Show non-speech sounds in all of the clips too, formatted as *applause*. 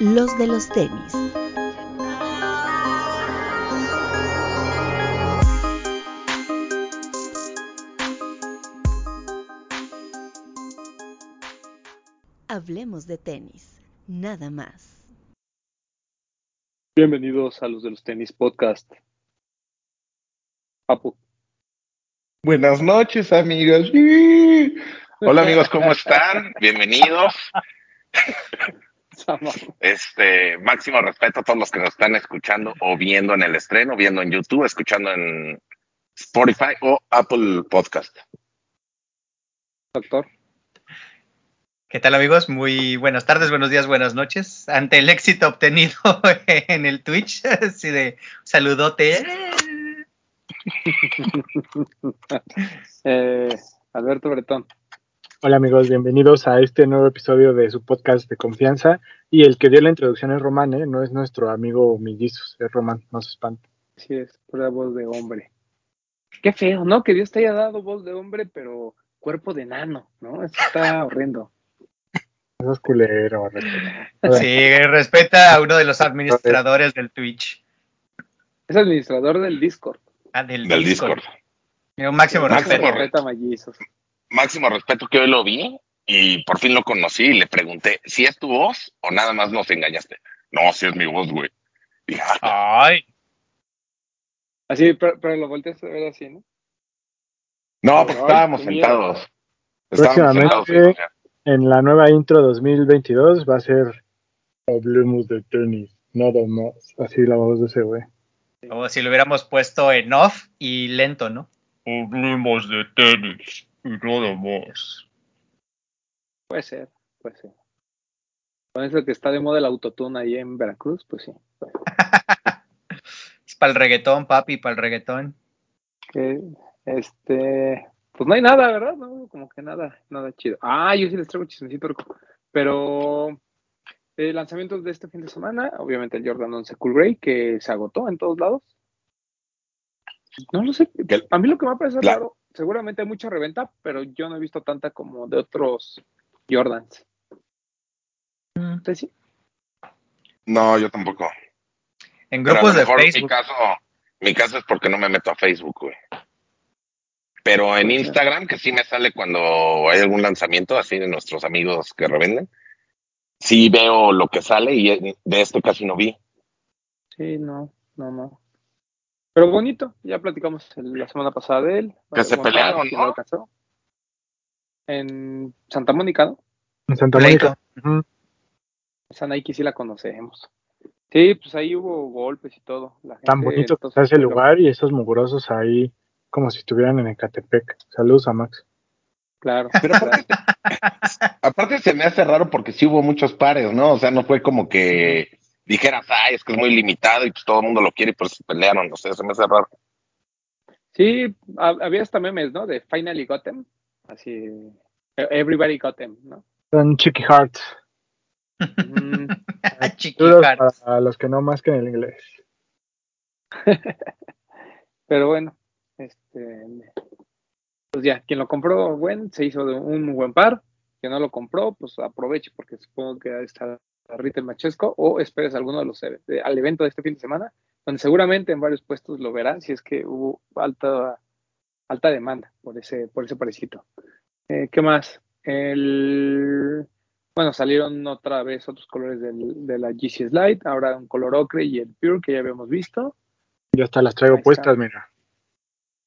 los de los tenis. Hablemos de tenis, nada más. Bienvenidos a los de los tenis podcast. Papu. Buenas noches, amigos. *laughs* Hola, amigos, ¿cómo están? *laughs* Bienvenidos. *laughs* Este, máximo respeto a todos los que nos están escuchando o viendo en el estreno, viendo en YouTube, escuchando en Spotify o Apple Podcast. Doctor. ¿Qué tal amigos? Muy buenas tardes, buenos días, buenas noches. Ante el éxito obtenido *laughs* en el Twitch, así de saludote. *laughs* eh, Alberto Bretón. Hola amigos, bienvenidos a este nuevo episodio de su podcast de confianza. Y el que dio la introducción es Román, ¿eh? no es nuestro amigo Millizos, es Román, no se espanta. Sí, es pura voz de hombre. Qué feo, ¿no? Que Dios te haya dado voz de hombre, pero cuerpo de nano, ¿no? Eso está *laughs* horrendo. Eso es culero. Sí, respeta a uno de los administradores del Twitch. Es administrador del Discord. Ah, del, del Discord. Discord. máximo, máximo respeto. Máximo respeto que hoy lo vi y por fin lo conocí y le pregunté si es tu voz o nada más nos engañaste. No, si es mi voz, güey. Ah". Ay. Así, pero, pero, lo volteaste a ver así, ¿no? No, porque estábamos sentados. Estábamos sentados en la nueva intro 2022 va a ser Hablemos de tenis, nada más. Así la voz de ese güey. Como si lo hubiéramos puesto en off y lento, ¿no? Hablemos de tenis y nada más. Puede ser, puede ser. Con eso que está de moda el autotune ahí en Veracruz, pues sí. *laughs* es para el reggaetón, papi, para el reggaetón. este, pues no hay nada, ¿verdad? No, como que nada, nada chido. Ah, yo sí les traigo chismecito, pero eh, lanzamientos de este fin de semana, obviamente el Jordan 11 Cool Grey, que se agotó en todos lados. No lo sé, a mí lo que me ha parecido claro, seguramente hay mucha reventa, pero yo no he visto tanta como de otros Jordans. ¿Usted sí? No, yo tampoco. En grupos de Facebook. Mi caso, mi caso es porque no me meto a Facebook, güey. Pero en Instagram, que sí me sale cuando hay algún lanzamiento así de nuestros amigos que revenden, sí veo lo que sale y de este casi no vi. Sí, no, no, no. Pero bonito, ya platicamos la semana pasada de él. Que se pelearon, ¿no? En Santa Mónica, ¿no? En Santa Mónica. Esa Nike sí la conocemos. Sí, pues ahí hubo golpes y todo. Tan bonito que está ese lugar y esos mugrosos ahí como si estuvieran en Ecatepec. Saludos a Max. Claro. Pero *laughs* aparte, se me hace raro porque sí hubo muchos pares, ¿no? O sea, no fue como que dijeras, ay, es que es muy limitado y pues todo el mundo lo quiere y pues se pelearon. O sea, se me hace raro. Sí, había hasta memes, ¿no? De Finally Got Them. Así, Everybody Got Them, ¿no? Son Chicky Hearts. Mm. *laughs* Chicky Hearts. Para los que no más que en el inglés. *laughs* Pero bueno, este, pues ya, quien lo compró, buen, se hizo de un buen par. Quien no lo compró, pues aproveche, porque supongo que está Rita Machesco, o esperes alguno de los al evento de este fin de semana, donde seguramente en varios puestos lo verán, si es que hubo alta, alta demanda por ese, por ese parecito. Eh, ¿Qué más? El, bueno, salieron otra vez otros colores del, de la GC Slide, ahora un color ocre y el Pure que ya habíamos visto. Yo hasta las traigo puestas, mira.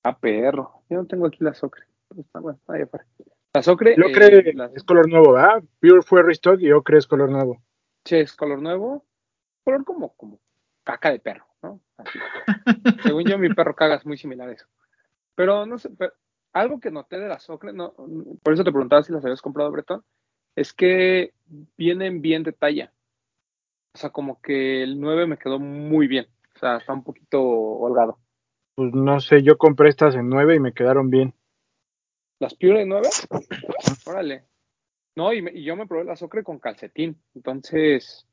Ah, perro. Yo no tengo aquí la Socre. Está bueno, ahí La Socre. El Ocre eh, es color nuevo, ¿verdad? Pure fue restock y Ocre es color nuevo. Sí, es color nuevo. Color como, como caca de perro, ¿no? *laughs* Según yo, mi perro caga es muy similar a eso. Pero no sé, algo que noté de la Socre, no, por eso te preguntaba si las habías comprado, Bretón, es que vienen bien de talla. O sea, como que el 9 me quedó muy bien. O sea, está un poquito holgado. Pues no sé, yo compré estas en 9 y me quedaron bien. ¿Las Pure en 9? Órale. No, y, yo me probé la Socre con calcetín. Entonces,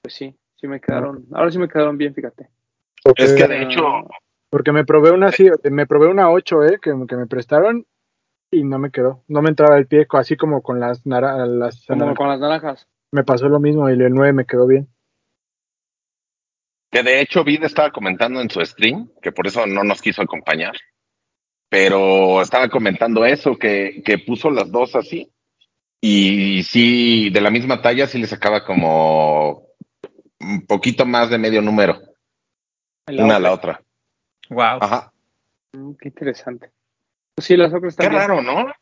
pues sí, sí me quedaron. Ahora sí me quedaron bien, fíjate. es que de hecho. Porque me probé una así, me probé una 8, eh, que, me prestaron y no me quedó. No me entraba el pie así como con las, naranjas. como con las naranjas. Me pasó lo mismo y el 9 me quedó bien. Que de hecho Vid estaba comentando en su stream, que por eso no nos quiso acompañar. Pero estaba comentando eso, que, que puso las dos así. Y sí, de la misma talla sí le sacaba como un poquito más de medio número, una a la otra. Wow. Ajá. Mm, Qué interesante. Pues sí, las otras Qué están bien. raro, ¿no?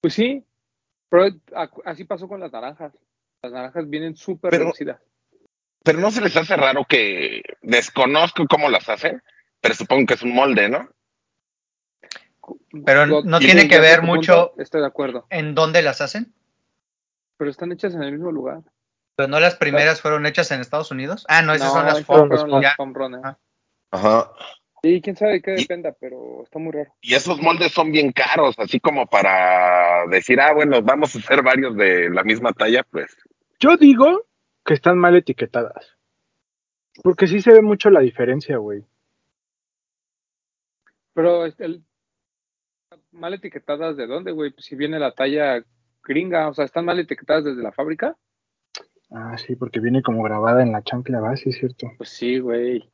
Pues sí, pero así pasó con las naranjas. Las naranjas vienen súper reducidas. Pero no se les hace raro que desconozco cómo las hacen, pero supongo que es un molde, ¿no? Pero no tiene que ver mucho- punto Estoy de acuerdo. ¿En dónde las hacen? Pero están hechas en el mismo lugar. ¿Pero no las primeras fueron hechas en Estados Unidos? Ah, no, esas son las foam. runners. Ah. Ajá. Sí, quién sabe de qué Y- dependa, pero está muy raro. Y esos moldes son bien caros, así como para decir, ah, bueno, vamos a hacer varios de la misma talla, pues. Yo digo que están mal etiquetadas. Porque sí se ve mucho la diferencia, güey. Pero este, el, mal etiquetadas de dónde, güey, pues si viene la talla gringa, o sea, están mal etiquetadas desde la fábrica. Ah, sí, porque viene como grabada en la chancla, ¿va? Sí, es cierto. Pues sí, güey.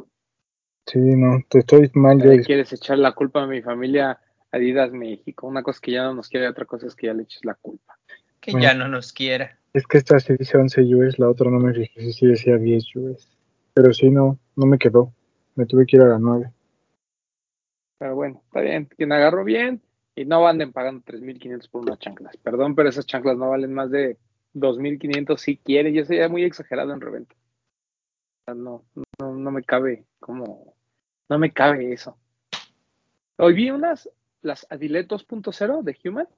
Sí, no, te estoy mal yo. quieres echar la culpa a mi familia Adidas México. Una cosa es que ya no nos quiere, otra cosa es que ya le eches la culpa. Que Bueno. ya no nos quiera. Es que esta sí dice 11 US, la otra no me fijé si sí decía 10 US. Pero sí, no, no me quedó. Me tuve que ir a la 9. Pero bueno, está bien. Quien agarró bien y no anden pagando 3.500 por unas chanclas. Perdón, pero esas chanclas no valen más de 2.500 si quiere. Yo ya muy exagerado en reventa. No, no, no me cabe como... No me cabe eso. Hoy vi unas, las Adilet 2.0 de Human.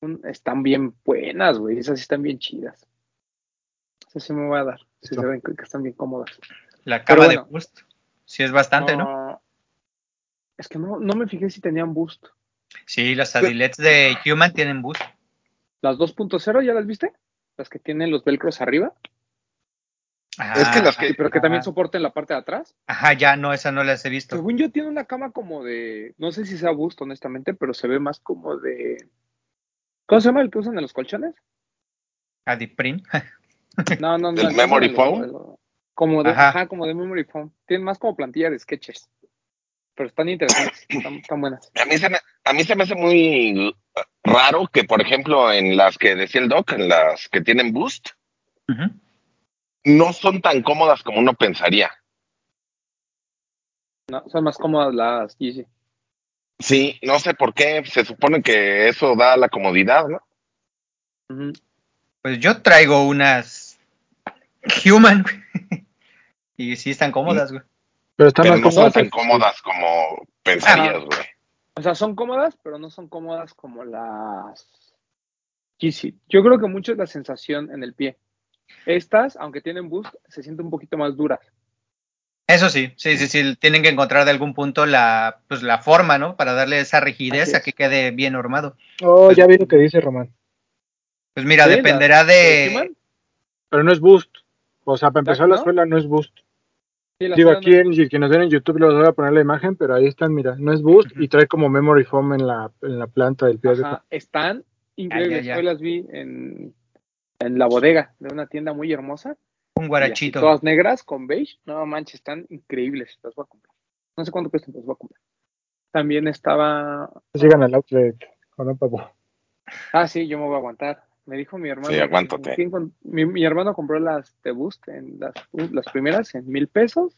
Un- están bien buenas, güey. Esas sí están bien chidas. Esas sí me voy a dar. Sí se ven que que están bien cómodas. La cama bueno. de Boost. Sí es bastante, ¿no? No, Es que no, no me fijé si tenían boost. Sí, las Adilets de Human tienen Boost. Las 2.0, ¿ya las viste? Las que tienen los velcros arriba, Es que las Ah, que- pero que también ajá. soporten la parte de atrás. Ajá, ya no, esa no las he visto. Según yo, tiene una cama como de. No sé si sea boost, honestamente, pero se ve más como de. ¿Cómo se llama el que usan en los colchones? Adiprin. No, no, no. ¿Del el memory foam? Como de, Ajá. ajá. como de memory foam. Tienen más como plantilla de sketches. Pero están interesantes, están, están buenas. A mí, se me, a mí se me hace muy raro que, por ejemplo, en las que decía el doc, en las que tienen boost, no son tan cómodas como uno pensaría. No, son más cómodas las Yeezy. Sí, no sé por qué, se supone que eso da la comodidad, ¿no? Pues yo traigo unas Human. *laughs* y sí están cómodas, güey. Pero están Pero más no son cómodas. tan cómodas como pensarías, güey. O sea, son cómodas, pero no son cómodas como las Yeezy. Yo creo que mucho es la sensación en el pie. Estas, aunque tienen boost, se sienten un poquito más duras. Eso sí, sí, sí, sí. Tienen que encontrar de algún punto la, pues, la forma, ¿no? Para darle esa rigidez a que quede bien normado. Oh, ya vi lo que dice Román. Pues mira, Sí, dependerá ¿De? Pero no es boost. O sea, para empezar ¿No? la suela no es boost. Sí, Digo, aquí no- en, si que nos ven en YouTube les voy a poner la imagen, pero ahí están, mira, no es boost y trae como memory foam en la, en la planta del pie. Ajá, están increíbles. Hoy las vi en, en la bodega de una tienda muy hermosa. Un guarachito. Todas negras con beige. No manches, están increíbles. Las voy a comprar. No sé cuánto cuestan, las voy a comprar. También estaba. Sigan al outlet. ¿o no, papu? Ah, sí, yo me voy a aguantar. Me dijo mi hermano. Sí, aguántate. ¿quién con- Mi, mi hermano compró las de Boost, en las, las primeras, en mil pesos.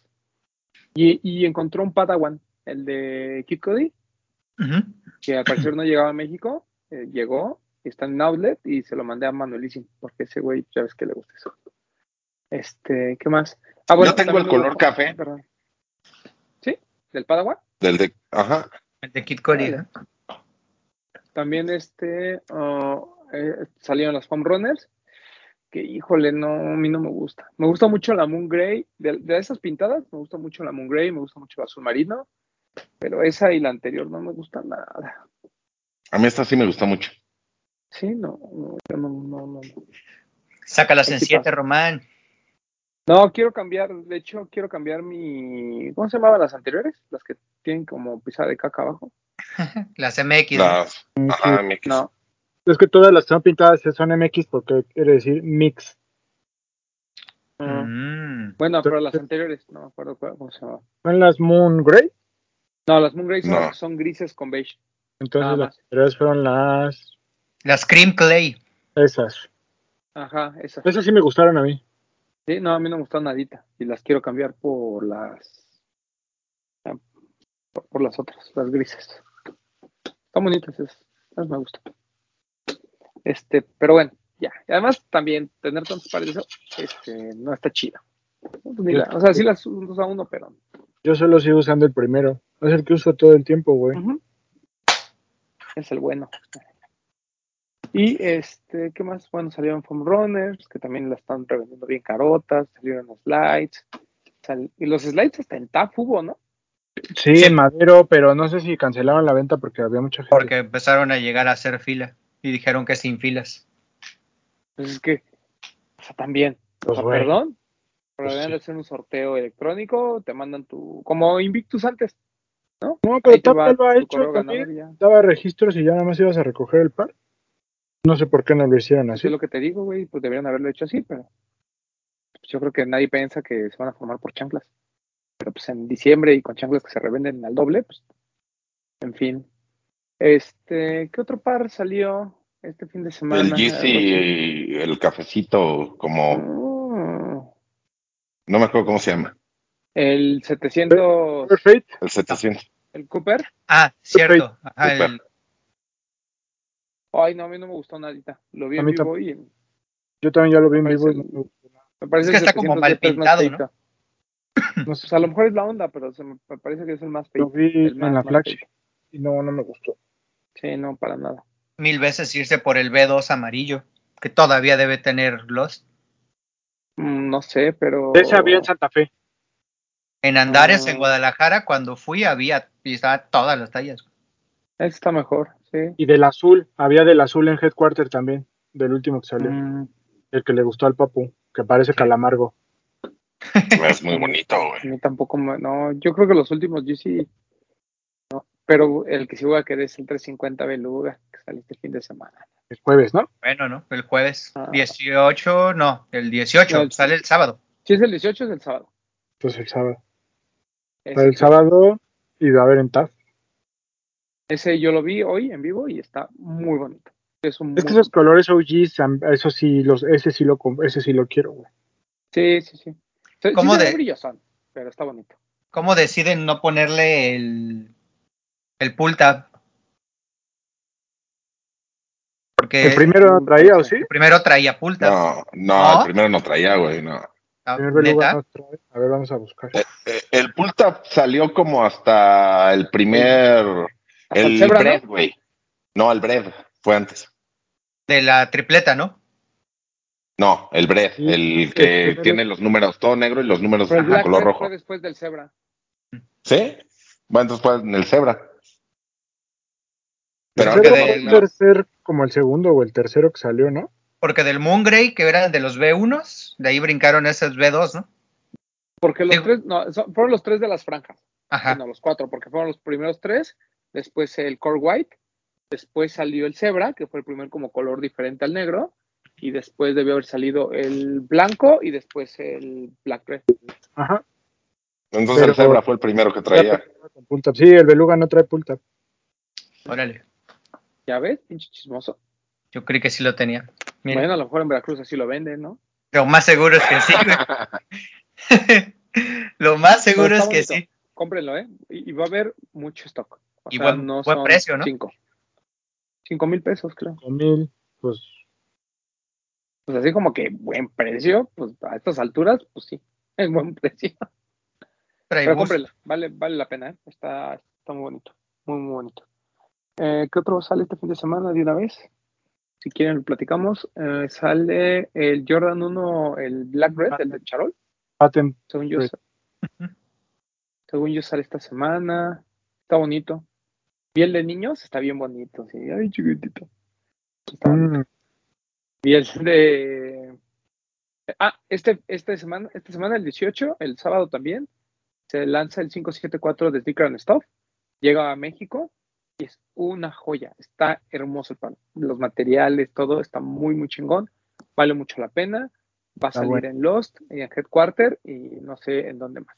Y, y encontró un Padawan, el de Kid Cody, que al parecer no llegaba a México. eh, llegó, está en Outlet y se lo mandé a Manuelísimo, porque ese güey ya ves que le gusta eso. Este, ¿qué más? Ah, Yo tengo el color café. perdón. ¿Sí? ¿Del Padawan? Del de, ajá. El de Kid Cody. ¿no? También este oh, eh, salieron las Home Runners. Que híjole, no, a mí no me gusta. Me gusta mucho la Moon Grey. De, de esas pintadas, me gusta mucho la Moon Grey, me gusta mucho el azul marino. Pero esa y la anterior no me gusta nada. A mí esta sí me gustó mucho. Sí, no, no, yo no, no, no. Sácalas en Ahí sí 7, pasa. Román. No, quiero cambiar, de hecho, quiero cambiar mi. ¿Cómo se llamaban las anteriores? Las que tienen como pisada de caca abajo. *laughs* Las MX. ¿no? Las, ajá, MX. No. Es que todas las que son pintadas son MX porque quiere decir mix. Ah, Mm. Bueno, pero las anteriores, no me acuerdo cómo se llama. ¿Son las Moon Grey? No, las Moon Grey son, No. son grises con beige. Entonces las anteriores fueron las... Las Cream Clay. Esas. Ajá, esas. Esas sí me gustaron a mí. Sí, no, a mí no me gustó nadita. Y las quiero cambiar por las. Por, por las otras, las grises. Están bonitas esas. Esas me gustan. Este, pero bueno, ya. Y además, también tener tantos pares de eso, este, no está chido. Pues ni la- o sea, sí las usa uno, pero. Yo solo sigo usando el primero. Es el que uso todo el tiempo, güey. Es el bueno. Y este, ¿qué más? Bueno, salieron Foam Runners, que también la están revendiendo bien carotas, salieron slides. sal- y los slides hasta en TAF hubo, ¿no? Sí, en Madero, pero no sé si cancelaron la venta porque había mucha gente. Porque empezaron a llegar a hacer fila. Y dijeron que sin filas. Pues es que, o sea, también, o Pues, sea, güey. perdón, pero Pues deben sí. de hacer un sorteo electrónico, te mandan tu, como Invictus antes, ¿no? No, pero Ahí te va Tap lo ha hecho también. Daba registros y ya nada más ibas a recoger el par. No sé por qué no lo hicieron Así así. es lo que te digo, güey, pues deberían haberlo hecho así, pero pues, yo creo que nadie piensa que se van a formar por chanclas. Pero pues en diciembre y con chanclas que se revenden al doble, pues, en fin. Este, ¿qué otro par salió este fin de semana? El Yeezy, el cafecito, como, Mm, no me acuerdo cómo se llama, el 700, Perfect. el 700. el Cooper. Ah, cierto. Ajá, Super. el- Ay, no, a mí no me gustó nadita. Lo vi en vivo y Yo también ya lo vi en Me vivo. y me gustó nada. me parece Es que está como 700 mal pintado. No sé, a lo mejor es la onda, pero se me, parece que es el más lo feo. vi el más- en la feito. y no, no me gustó. Sí, no, para nada. mil veces irse por el B2 amarillo. Que todavía debe tener Lost. Mm, No sé, pero. Ese había en Santa Fe. En Andares, Ah. en Guadalajara, cuando fui, había y estaban todas las tallas. Ese está mejor, sí. Y del azul. Había del azul en Headquarter también. Del último que salió. Mm, El que le gustó al papu. Que parece Sí. calamargo. Es muy bonito, a güey. mí tampoco. me- no, yo creo que los últimos GC. Pero el que sí voy a querer es el 350 Beluga, que sale este fin de semana. El jueves, ¿no? Bueno, ¿no? El jueves Ah. 18, no, el 18, No, el- sale el sábado. Si es el 18, es el sábado. Pues el sábado. Ese, El sábado y va a haber en TAF. ese yo lo vi hoy en vivo y está muy bonito. Es un Es que esos colores OGs, am- eso sí, los, ese sí lo, ese sí lo quiero, güey. Sí, sí, sí. ¿Cómo sí de- brillosón, pero está bonito. ¿Cómo deciden no ponerle el, el pull tab? Porque El primero Mm, traía, ¿o sí? el primero traía pull tab. No, no, ¿No? el primero no traía, güey, no. Ah, El no. A ver, vamos a buscar. Eh, el pull tab salió como hasta el primer. El El Zebra, ¿no? bread, güey. No, el bread, fue antes. De la tripleta, ¿no? No, el bread, Sí, el el que tiene los números todo negro y los números el de color rojo. fue después del Zebra. ¿Sí? Bueno, entonces fue en el cebra. El Pero de- de- puede ser como el segundo o el tercero que salió, ¿no? Porque del Moon Grey, que era de los B1s, de ahí brincaron esos B2, ¿no? Porque los Sí. tres, no, son- fueron los tres de las franjas. Ajá. No, los cuatro, porque fueron los primeros tres. Después el Core White. Después salió el Zebra, que fue el primer como color diferente al negro. Y después debió haber salido el blanco y después el Black Red. Ajá. entonces Pero- el cebra fue el primero que traía. Sí, el beluga no trae pull tab. Órale. ¿Ya ves? Pinche chismoso. Yo creí que sí lo tenía. Mira, Bueno, a lo mejor en Veracruz así lo venden, ¿no? lo más seguro es que sí, *laughs* lo más seguro Pero es que bonito. sí. Cómprenlo, ¿eh? Y, y va a haber mucho stock. O Y sea, buen- no buen son precio, ¿no? Cinco. Cinco mil pesos, creo. Con mil, pues Pues así como que buen precio, pues a estas alturas, pues sí, es buen *laughs* precio. Pero bus. cómprenlo, vale, vale la pena, ¿eh? está, está muy bonito, muy, muy bonito. Eh, ¿Qué otro sale este fin de semana de una vez? Si quieren lo platicamos. Eh, sale el Jordan 1, el Black Red, el de Charol, patent. según yo. Según yo sale esta semana, está bonito. Piel de niños, está bien bonito, sí, ay chiquitito. Está bonito. Mm, Y el de. Ah, este, esta semana, esta semana, el 18, el sábado también, se lanza el 574 de Sneaker and Stuff. Llega a México y es una joya. Está hermoso el pan. Los materiales, todo está muy, muy chingón. Vale mucho la pena. Va a Está salir bueno. en Lost y en Headquarter y no sé en dónde más.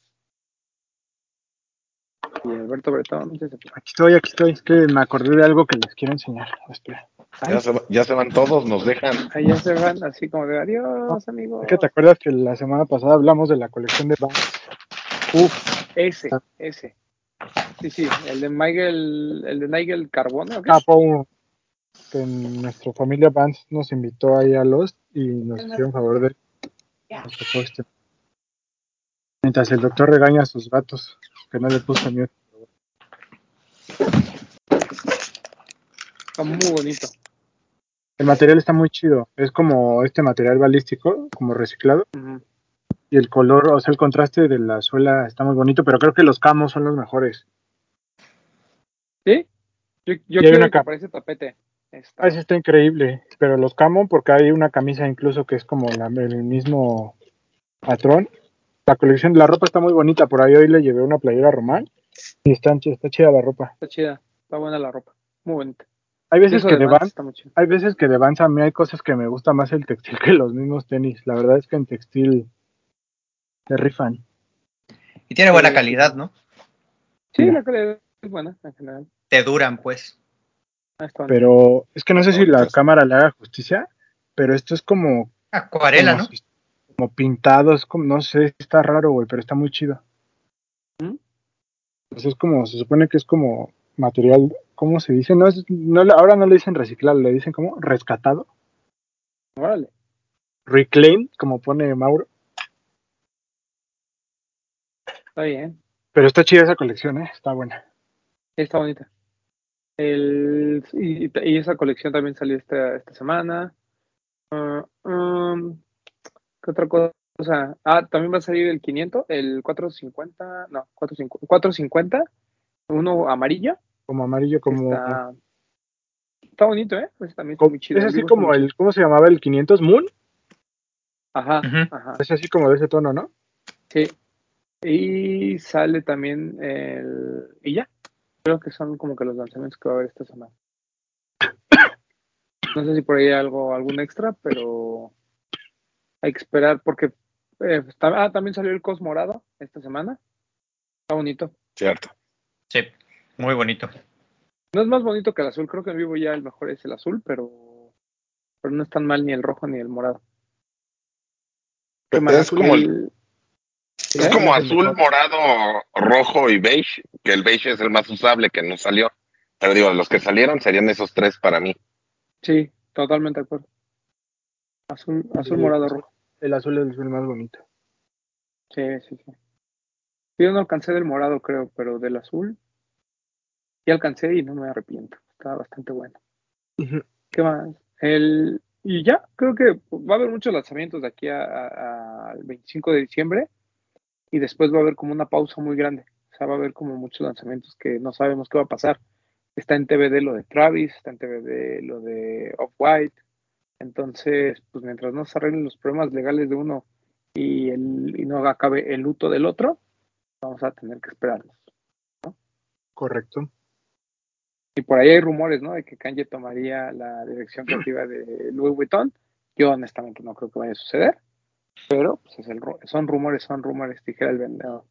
Y Alberto Bretón, no sé si- Aquí estoy, aquí estoy. Es que me acordé de algo que les quiero enseñar. Espera. Ya se, va- ya se van todos, nos dejan. ahí ya se van así como de adiós, amigos. Es que te acuerdas que la semana pasada hablamos de la colección de Vans. Uf, ese, ese. Sí, sí, el de Nigel, el de Nigel Carbone, ¿o qué? Ah, Pau, que en nuestra familia Vans nos invitó ahí a Lost y nos hicieron favor de este. Mientras el doctor regaña a sus gatos, que no le puso miedo. Está muy bonito. El material está muy chido. Es como este material balístico, como reciclado. Y el color, o sea, el contraste de la suela está muy bonito, pero creo que los camos son los mejores. ¿Sí? Yo, yo hay quiero una que capa. parece tapete. Está- Ah, ese está increíble. Pero los camo, porque hay una camisa incluso que es como la- el mismo patrón. La colección, la ropa está muy bonita. Por ahí hoy le llevé una playera a Román. Y está, está chida la ropa. Está chida, está buena la ropa. Muy bonita. Hay veces que de Vans. Hay veces que de Vans a mí hay cosas que me gusta más el textil que los mismos tenis. La verdad es que en textil se rifan. Y tiene buena Sí. calidad, ¿no? Sí, Sí. la calidad es buena en general. Te duran, pues. Pero es que no sé si la sí. cámara le haga justicia, pero esto es como, Acuarela, como, ¿no? como pintado, es como, no sé, está raro, güey, pero está muy chido. ¿Mm? Pues es como, se supone que es como material, ¿cómo se dice? No es, no, ahora no le dicen reciclado, le dicen como rescatado, Órale. reclaim, como pone Mauro. Está bien. Pero está chida esa colección, ¿eh? Está buena. Está bonita. El, y, y esa colección también salió esta, esta semana. Ah, um, ¿Qué otra cosa? Ah, también va a salir el 500, el 450, no, 450, 450 uno amarillo. Como amarillo, como... Está, está bonito, ¿eh? Ese también está como- muy chido. es así como el, ¿cómo se llamaba el 500 Moon? Ajá, Ujú. ajá. Es así como de ese tono, ¿no? Sí. Y sale también el. Y ya. Creo que son como que los lanzamientos que va a haber esta semana. *coughs* No sé si por ahí hay algo, algún extra, pero hay que esperar porque. eh, está- ah, también salió el Cos Morado esta semana. Está bonito. Cierto. Sí, muy bonito. No es más bonito que el azul. Creo que en vivo ya el mejor es el azul, pero. Pero no es tan mal ni el rojo ni el morado. Es como, El- es como azul, morado, rojo y beige, que el beige es el más usable que no salió. Pero digo, los que salieron serían esos tres para mí. Sí, totalmente de acuerdo. Azul, azul, Sí, morado, rojo. El azul es el más bonito. Sí, sí, sí. Yo no alcancé del morado, creo, pero del azul. Sí alcancé y no me arrepiento. Está bastante bueno. ¿Qué más? El, y ya, creo que va a haber muchos lanzamientos de aquí a- a- al 25 de diciembre. Y después va a haber como una pausa muy grande. O sea, va a haber como muchos lanzamientos que no sabemos qué va a pasar. Está en TVD lo de Travis, está en TVD lo de Off-White. Entonces, pues mientras no se arreglen los problemas legales de uno y, el, y no acabe el luto del otro, vamos a tener que esperarnos. Correcto. Y por ahí hay rumores, ¿no? De que Kanye tomaría la dirección creativa de Louis Vuitton. Yo honestamente no creo que vaya a suceder, pero pues, es el, son rumores, son rumores, dijera el vendedor.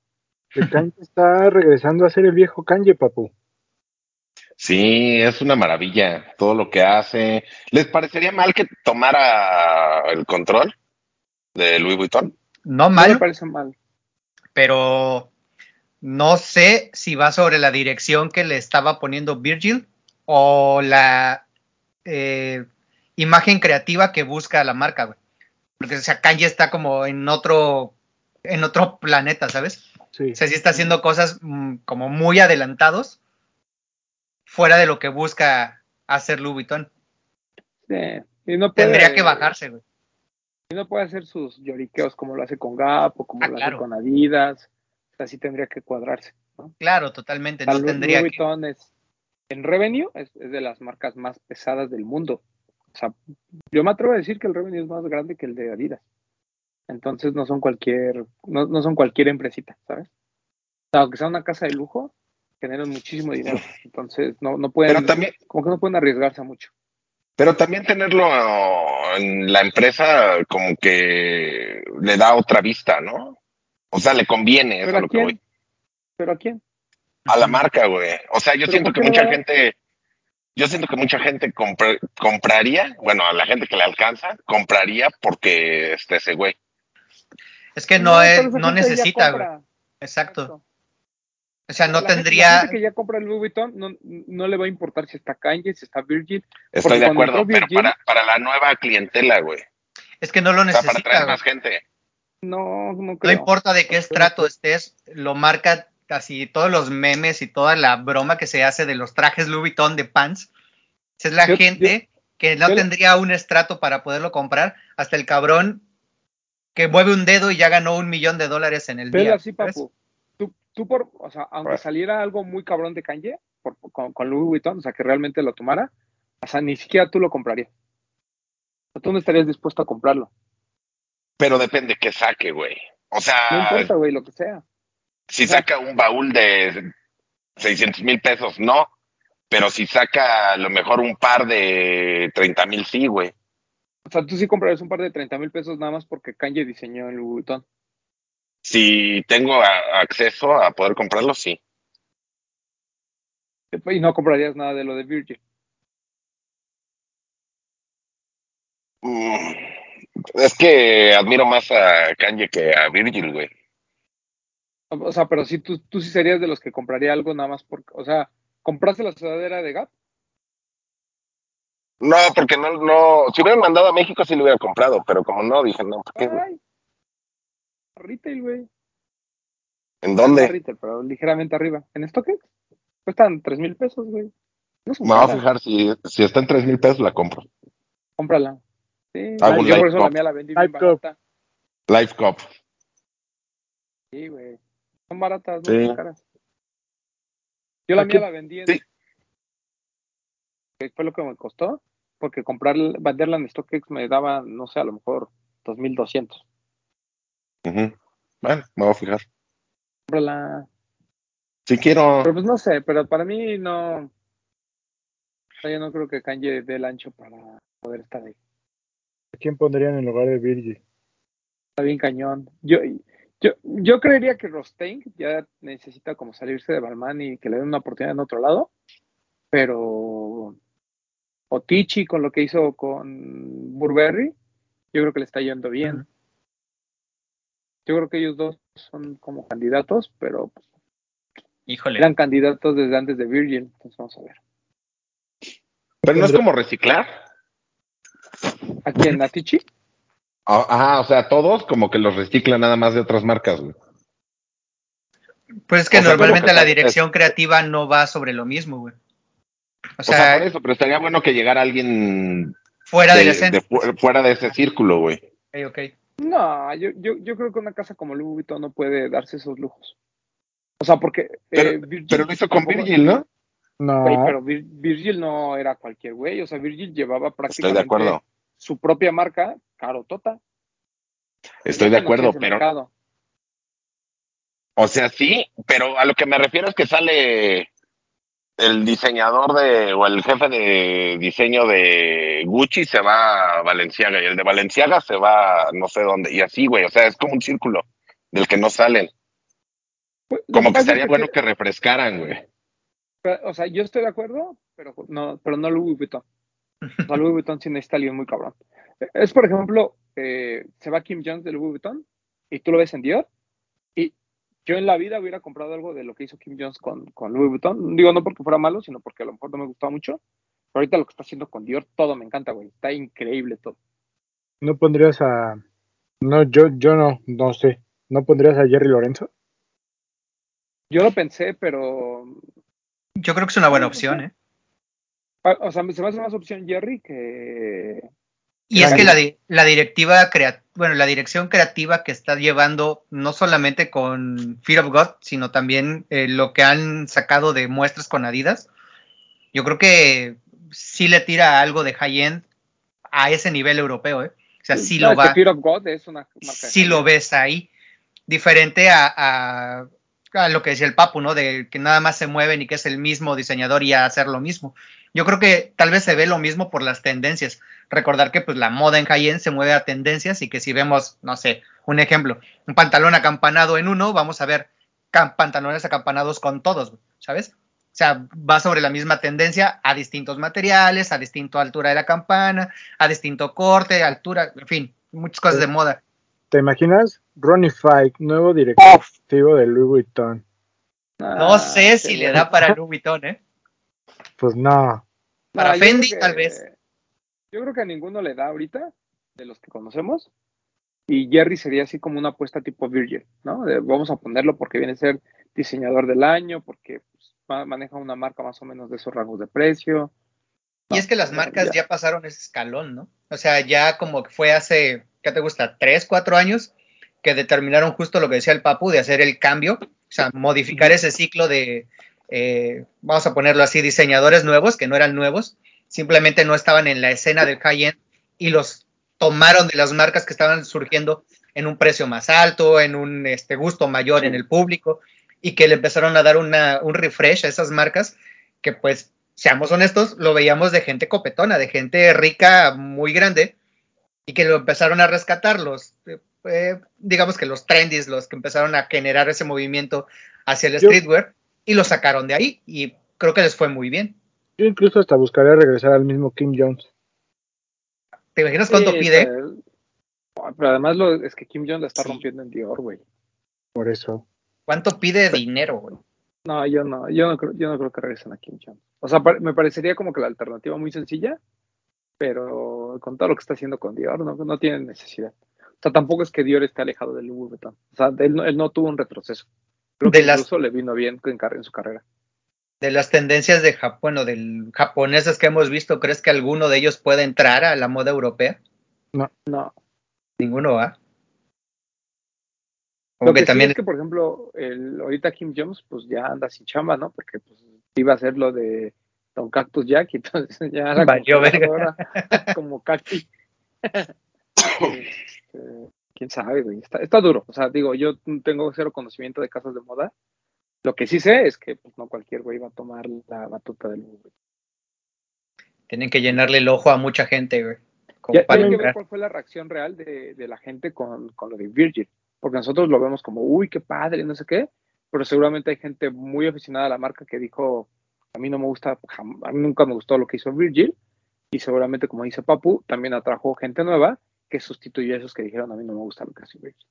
El Kanye está regresando a ser el viejo Kanye, papu. Sí, es una maravilla todo lo que hace. ¿Les parecería mal que tomara el control de Louis Vuitton? No No me mal, parece mal. pero no sé si va sobre la dirección que le estaba poniendo Virgil o la eh, imagen creativa que busca la marca, güey. Porque o sea, Kanye está como en otro, en otro planeta, ¿sabes? Sí. O sea, sí está haciendo cosas mm, como muy adelantados, fuera de lo que busca hacer Louis Vuitton. Sí, y no puede, Tendría que bajarse, güey. Y no puede hacer sus lloriqueos como lo hace con Gap o como Ah, lo claro. hace con Adidas. O sea, sí tendría que cuadrarse. ¿no? Claro, totalmente. No tendría Louis que. Vuitton es, en revenue es, es de las marcas más pesadas del mundo. O sea, yo me atrevo a decir que el revenue es más grande que el de Adidas. Entonces no son cualquier, no, no son cualquier empresita, ¿sabes? Aunque sea una casa de lujo, generan muchísimo dinero. Entonces, no, no pueden, Pero también, como que no pueden arriesgarse a mucho. pero también tenerlo en la empresa como que le da otra vista, ¿no? O sea, le conviene, eso ¿Pero es a lo que voy. ¿Pero a quién? A la marca, güey. O sea, yo ¿Pero siento que mucha da? gente, yo siento que mucha gente compra- compraría, bueno, a la gente que le alcanza, compraría porque este ese güey. Es que no, es, no necesita, güey. Exacto. O sea, no La gente- tendría. la gente que ya compra el Louis Vuitton no, no le va a importar si está Kanye, si está Virgil. Estoy de acuerdo, pero para, para la nueva clientela, güey. Es que no lo O sea, para necesita, traer güey. más gente. No, no No creo. importa de qué estrato estés, lo marca casi todos los memes y toda la broma que se hace de los trajes Louis Vuitton de pants. Esa es la Yo- gente que no yo- tendría un estrato para poderlo comprar, hasta el cabrón que mueve un dedo y ya ganó un millón de dólares en el Velo día. así, papu. Tú, tú por, o sea, aunque Right. saliera algo muy cabrón de Kanye por- con, con Louis Vuitton, o sea, que realmente lo tomara, o sea, ni siquiera tú lo comprarías. O sea, tú no estarías dispuesto a comprarlo. Pero depende que saque, güey. O sea, No importa, güey, lo que sea. Si saca un baúl de 600 mil pesos, no. Pero si saca a lo mejor un par de 30 mil, sí, güey. O sea, tú sí comprarías un par de 30 mil pesos nada más porque Kanye diseñó el Vuitton. Si tengo a- acceso a poder comprarlo, sí. Y no comprarías nada de lo de Virgil. Mm, Es que admiro más a Kanye que a Virgil, güey. O sea, pero sí, tú, tú sí serías de los que compraría algo nada más porque, o sea, ¿compraste la sudadera de Gap? No, porque no, no, si hubieran mandado a México sí lo hubiera comprado, pero como no, dije, no, ¿por qué? Ay, retail, güey. ¿En No dónde? retail, pero ligeramente arriba. ¿En StockX? Cuestan 3 mil pesos, güey. No Me voy a fijar, si, si está en 3 mil pesos la compro. Cómprala. Sí, Hago un yo por live eso la cop. mía la vendí bien Live cop. barata. Life Cop. Sí, güey. Son baratas, no Sí. son caras. Yo la Aquí- mía la vendí en... Sí. que fue lo que me costó, porque comprar, venderla en StockX me daba, no sé, a lo mejor 2.200. Ujú. Bueno, me voy a fijar. Cómprala. Si quiero. Pero pues no sé, pero para mí no... o sea, yo no creo que Kanye dé el ancho para poder estar ahí. ¿A quién pondrían en lugar de Virgil? Está bien cañón. Yo, yo, yo creería que Rostein ya necesita como salirse de Balmain y que le den una oportunidad en otro lado, pero o Tichi con lo que hizo con Burberry, yo creo que le está yendo bien. Yo creo que ellos dos son como candidatos, pero pues, Híjole. eran candidatos desde antes de Virgil, entonces vamos a ver. Pero no es como reciclar. ¿A quién? ¿A Tichi? Ah, Ajá, o sea, todos como que los reciclan nada más de otras marcas, güey. Pues es que O sea, normalmente que la es- dirección creativa no va sobre lo mismo, güey. O O sea, sea, por eso, pero estaría bueno que llegara alguien fuera de- fu- fuera de ese círculo, güey. No, yo, yo, yo creo que una casa como Louis Vuitton no puede darse esos lujos. O sea, porque Pero- eh, Virgil Pero lo hizo con Virgil, ¿no? No, Güey, pero Vir- Virgil no era cualquier güey, o sea, Virgil llevaba Estoy prácticamente de acuerdo. Su propia marca, Carotota. Estoy de acuerdo, pero, mercado. o sea, sí, pero a lo que me refiero es que sale el diseñador de, o el jefe de diseño de Gucci se va a Valenciaga y el de Valenciaga se va a no sé dónde, y así, güey, o sea, es como un círculo del que no salen. Pues, lo Como que estaría bueno que refrescaran, güey. O sea, yo estoy de acuerdo, pero no, pero no Louis Vuitton. *laughs* O sea, Louis Vuitton sí necesita alguien muy cabrón. Es, por ejemplo, eh, se va Kim Jones de Louis Vuitton y tú lo ves en Dior y yo en la vida hubiera comprado algo de lo que hizo Kim Jones con, con Louis Vuitton. Digo, no porque fuera malo, sino porque a lo mejor no me gustaba mucho. Pero ahorita lo que está haciendo con Dior, todo me encanta, güey. Está increíble todo. no pondrías a. No, yo, yo no, no sé. ¿No pondrías a Jerry Lorenzo? Yo lo pensé, pero Yo creo que es una buena opción, ¿eh? O sea, se me hace más opción Jerry que. Y es que la, la directiva crea- bueno, la dirección creativa que está llevando no solamente con Fear of God, sino también eh, lo que han sacado de muestras con Adidas, yo creo que sí le tira algo de high end a ese nivel europeo, ¿eh? O sea, sí No, lo va, Fear of God es una marca. sí lo ves ahí. Diferente a, a a lo que decía el Papu, ¿no? De que nada más se mueven y que es el mismo diseñador y a hacer lo mismo. Yo creo que tal vez se ve lo mismo por las tendencias. Recordar que pues la moda en high-end se mueve a tendencias y que si vemos, no sé, un ejemplo, un pantalón acampanado en uno, vamos a ver pantalones acampanados con todos, ¿sabes? O sea, va sobre la misma tendencia a distintos materiales, a distinta altura de la campana, a distinto corte, altura, en fin, muchas cosas de moda. ¿Te imaginas? Ronnie Fike, nuevo directivo de Louis Vuitton. No sé si le da para Louis Vuitton, ¿eh? Pues no. Para Fendi, tal vez. Yo creo que a ninguno le da ahorita, de los que conocemos. Y Jerry sería así como una apuesta tipo Virgil, ¿no? vamos a ponerlo porque viene a ser diseñador del año, porque pues, maneja una marca más o menos de esos rangos de precio. Y es que las marcas ya. pasaron ese escalón, ¿no? O sea, ya como que fue hace, ¿qué te gusta? Tres, cuatro años que determinaron justo lo que decía el Papu de hacer el cambio, o sea, modificar ese ciclo de, eh, vamos a ponerlo así, diseñadores nuevos, que no eran nuevos, simplemente no estaban en la escena del high-end y los tomaron de las marcas que estaban surgiendo en un precio más alto, en un este, gusto mayor en el público y que le empezaron a dar una, un refresh a esas marcas que pues, seamos honestos, lo veíamos de gente copetona, de gente rica muy grande y que lo empezaron a rescatar los, eh, digamos que los trendies, los que empezaron a generar ese movimiento hacia el streetwear y lo sacaron de ahí y creo que les fue muy bien. Yo incluso hasta buscaría regresar al mismo Kim Jones. ¿Te imaginas cuánto pide? Pero, además lo, es que Kim Jones la está rompiendo en Dior, güey. Por eso. ¿Cuánto pide dinero, güey? No, yo no, yo no creo, yo no creo que regresen a Kim Jones. O sea, me parecería como que la alternativa muy sencilla, pero con todo lo que está haciendo con Dior, no, no tiene necesidad. O sea, tampoco es que Dior esté alejado del Louis Vuitton. O sea, él no, él no tuvo un retroceso. Creo que incluso le vino bien en, en su carrera de las tendencias de Japón, bueno, del japoneses que hemos visto, ¿crees que alguno de ellos puede entrar a la moda europea? No, no. Ninguno va. Lo que, también es que, por ejemplo, el, ahorita Kim Jones, pues ya anda sin chamba, ¿no? Porque pues iba a ser lo de Don Cactus Jack, y *laughs* entonces ya Valió verga. *laughs* como cacti. *laughs* Este, quién sabe, güey. Está, está duro. O sea, digo, yo tengo cero conocimiento de casas de moda lo que sí sé es que pues, no cualquier güey va a tomar la batuta del güey. Tienen que llenarle el ojo a mucha gente, güey. Ya, tienen que ver cuál fue la reacción real de, la gente con, lo de Virgil. Porque nosotros lo vemos como, uy, qué padre, no sé qué. Pero seguramente hay gente muy aficionada a la marca que dijo, a mí no me gusta, a mí nunca me gustó lo que hizo Virgil. Y seguramente, como dice Papu, también atrajo gente nueva que sustituyó a esos que dijeron, a mí no me gusta lo que hace Virgil.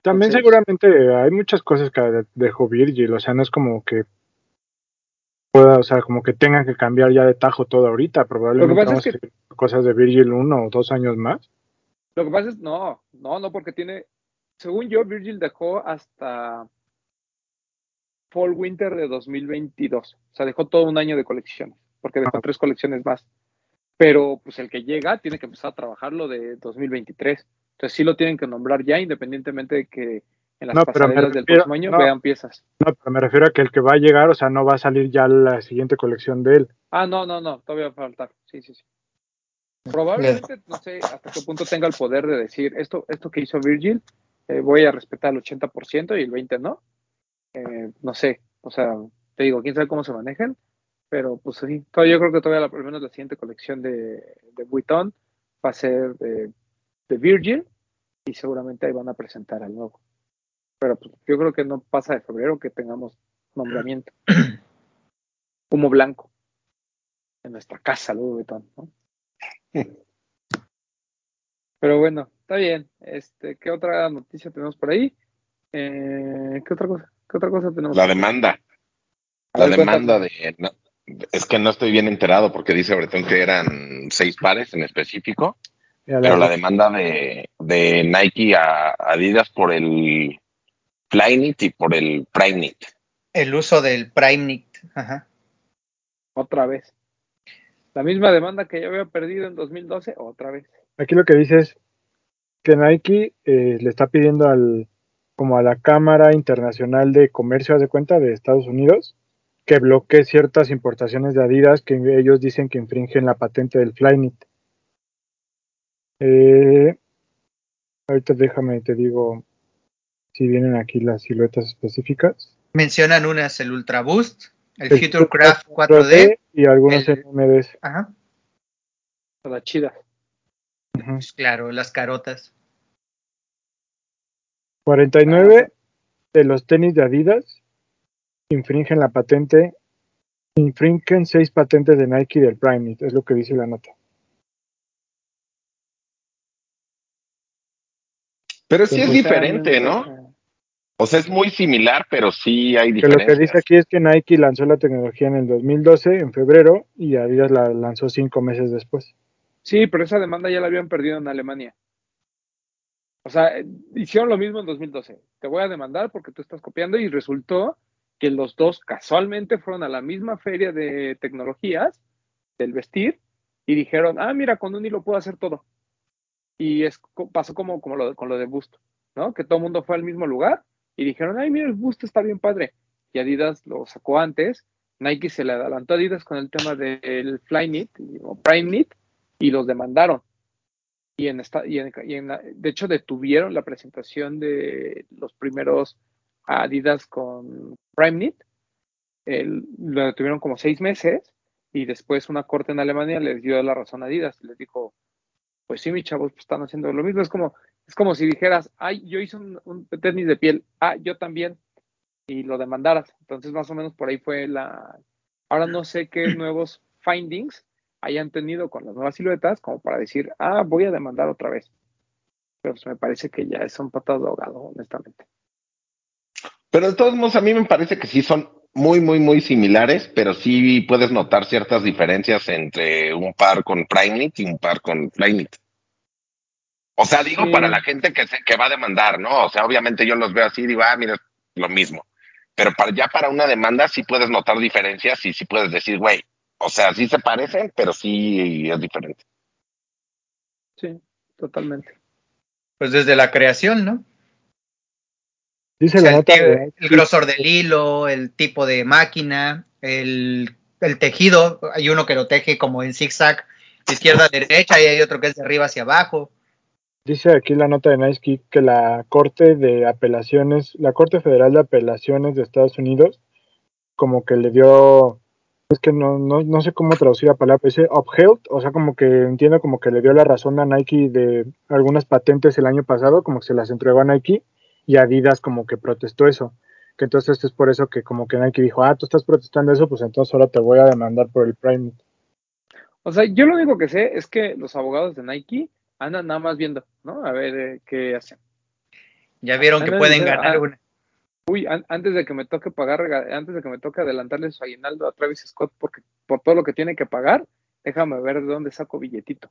También seguramente hay muchas cosas que dejó Virgil, o sea, no es como que pueda, o sea, como que tengan que cambiar ya de tajo todo ahorita, probablemente vamos es que, cosas de Virgil uno o dos años más. Lo que pasa es, no, no, no, porque tiene, según yo, Virgil dejó hasta Fall Winter de 2022, o sea, dejó todo un año de colecciones, porque dejó tres colecciones más. Pero pues el que llega tiene que empezar a trabajarlo de 2023. Entonces sí lo tienen que nombrar ya, independientemente de que en las pasarelas del próximo año vean piezas. No, pero me refiero a que el que va a llegar, o sea, no va a salir ya la siguiente colección de él. Ah, no, no, no, todavía va a faltar. Sí, sí, sí. Probablemente, no sé hasta qué punto tenga el poder de decir esto, esto que hizo Virgil, eh, voy a respetar el 80% y el 20% no. Eh, no sé, o sea, te digo, quién sabe cómo se manejan, pero pues sí, yo creo que todavía la, al menos la siguiente colección de, de Vuitton va a ser de, de Virgil y seguramente ahí van a presentar al nuevo. Pero pues, yo creo que no pasa de febrero que tengamos nombramiento. *clears throat* Humo blanco en nuestra casa, luego Vuitton, ¿no? *laughs* Pero bueno, está bien. Este, ¿qué otra noticia tenemos por ahí? Eh, ¿Qué otra cosa? ¿Qué otra cosa tenemos? La demanda. la demanda de, es que no estoy bien enterado porque dice Bretón que eran seis pares en específico pero la demanda de, de Nike a Adidas por el Flyknit y por el Primeknit. El uso del Primeknit. Ajá. Otra vez. La misma demanda que ya había perdido en 2012, otra vez. Aquí lo que dice es que Nike eh, le está pidiendo al como a la Cámara Internacional de Comercio de cuenta de Estados Unidos que bloquee ciertas importaciones de Adidas que ellos dicen que infringen la patente del Flyknit. Eh, ahorita déjame, te digo si vienen aquí las siluetas específicas. Mencionan unas, el Ultra Boost, el El Futurecraft Futurecraft 4D. y algunos el- MMDs. Ajá, La chida. Pues claro, las carotas. 49 de los tenis de Adidas infringen la patente, infringen seis patentes de Nike del Primeknit, es lo que dice la nota. Pero sí es Pues, diferente, ¿no? O sea, es muy similar, pero sí hay Que lo diferencias. que dice aquí es que Nike lanzó la tecnología en el 2012, en febrero, y Adidas la lanzó cinco meses después. Sí, pero esa demanda ya la habían perdido en Alemania. O sea, eh, hicieron lo mismo en 2012. Te voy a demandar porque tú estás copiando y resultó que los dos casualmente fueron a la misma feria de tecnologías del vestir y dijeron, ah, mira, con un hilo puedo hacer todo. Y es, pasó como, como lo, con lo de Boost, ¿no? Que todo el mundo fue al mismo lugar y dijeron, ay, mira, el Boost está bien padre. Y Adidas lo sacó antes. Nike se le adelantó a Adidas con el tema del Flyknit o Primeknit y los demandaron. Y en esta, y en, y en la- de hecho detuvieron la presentación de los primeros Adidas con Primeknit. El- lo detuvieron como seis meses y después una corte en Alemania les dio la razón a Adidas y les dijo, pues sí, mis chavos pues, están haciendo lo mismo. Es como, es como si dijeras, ay, yo hice un, un tenis de piel, ah, yo también, y lo demandaras. Entonces, más o menos por ahí fue la. Ahora no sé qué *clears throat* nuevos findings hayan tenido con las nuevas siluetas, como para decir, ah, voy a demandar otra vez. Pero pues, me parece que ya es un patas de ahogado, honestamente. Pero de todos modos, a mí me parece que sí son muy, muy, muy similares, pero sí puedes notar ciertas diferencias entre un par con Primeknit y un par con Flyknit. O sea, digo Sí. para la gente que, se, que va a demandar, ¿no? O sea, obviamente yo los veo así y digo, ah, mira, lo mismo. Pero para, ya para una demanda sí puedes notar diferencias y sí puedes decir, güey, o sea, sí se parecen, pero sí es diferente. Sí, totalmente. Pues desde la creación, ¿no? Dice O sea, la el, nota de el grosor del hilo, el tipo de máquina, el, el tejido. Hay uno que lo teje como en zigzag, de izquierda a *laughs* derecha, y hay otro que es de arriba hacia abajo. Dice aquí la nota de Nike que la Corte de Apelaciones, la Corte Federal de Apelaciones de Estados Unidos, como que le dio, es que no, no, no sé cómo traducir la palabra, dice upheld, o sea, como que entiendo como que le dio la razón a Nike de algunas patentes el año pasado, como que se las entregó a Nike, y Adidas como que protestó eso. Que entonces es por eso que como que Nike dijo, ah, tú estás protestando eso, pues entonces ahora te voy a demandar por el Prime. O sea, yo lo único que sé es que los abogados de Nike andan nada más viendo, ¿no? A ver eh, qué hacen. Ya vieron que pueden ganar ah, una. Uy, an- antes de que me toque pagar, antes de que me toque adelantarle su aguinaldo a Travis Scott porque por todo lo que tiene que pagar, déjame ver de dónde saco billetito.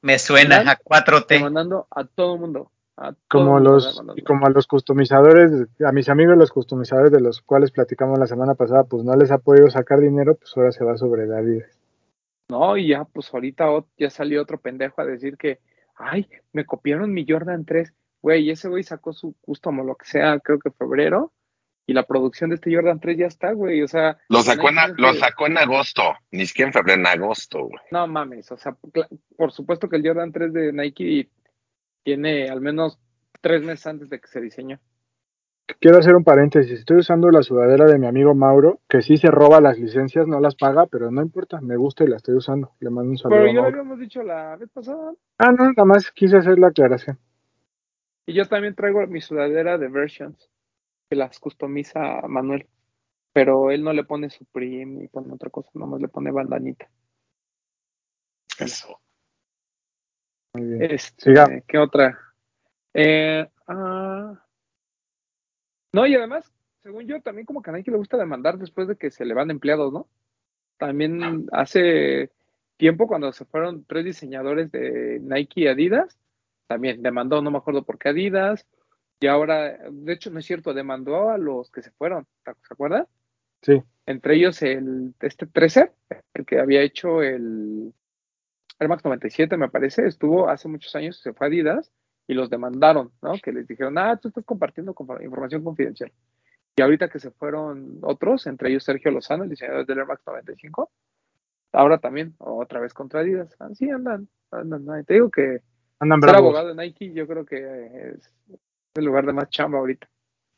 Me suena a 4T. Demandando a todo mundo. Como los y como a los customizadores, a mis amigos los customizadores de los cuales platicamos la semana pasada, pues no les ha podido sacar dinero, pues ahora se va sobre David. No, y ya, pues ahorita ya salió otro pendejo a decir que, ay, me copiaron mi Jordan 3. Güey, y ese güey sacó su custom o lo que sea, creo que febrero, y la producción de este Jordan 3 ya está, güey. O sea, Lo sacó, en, lo sacó en agosto, ni siquiera en febrero, en agosto, güey. No mames, o sea, por supuesto que el Jordan 3 de Nike tiene al menos tres meses antes de que se diseñó. Quiero hacer un paréntesis, estoy usando la sudadera de mi amigo Mauro, que sí se roba las licencias, no las paga, pero no importa, me gusta y la estoy usando. Le mando un saludo Pero ya lo Mauro. habíamos dicho la vez pasada. Ah, no, nada más quise hacer la aclaración. Y yo también traigo mi sudadera de Versions, que las customiza Manuel. Pero él no le pone Supreme ni pone otra cosa, nomás le pone bandanita. Eso. Muy bien. Este. ¿Qué otra? Eh, ah, no, y además, según yo, también como que a Nike le gusta demandar después de que se le van empleados, ¿no? También hace tiempo, cuando se fueron tres diseñadores de Nike y Adidas, también demandó, no me acuerdo por qué Adidas, y ahora, de hecho, no es cierto, demandó a los que se fueron, ¿se acuerdan? Sí. Entre ellos el este 13, el que había hecho el Air Max 97, me parece, estuvo hace muchos años, se fue a Adidas y los demandaron, ¿no? Que les dijeron, ah, tú estás compartiendo información confidencial. Y ahorita que se fueron otros, entre ellos Sergio Lozano, el diseñador del Air Max 95, ahora también, otra vez contra Adidas. Así andan, andan, andan. Te digo que Andan ser bravos. abogado de Nike yo creo que es el lugar de más chamba ahorita.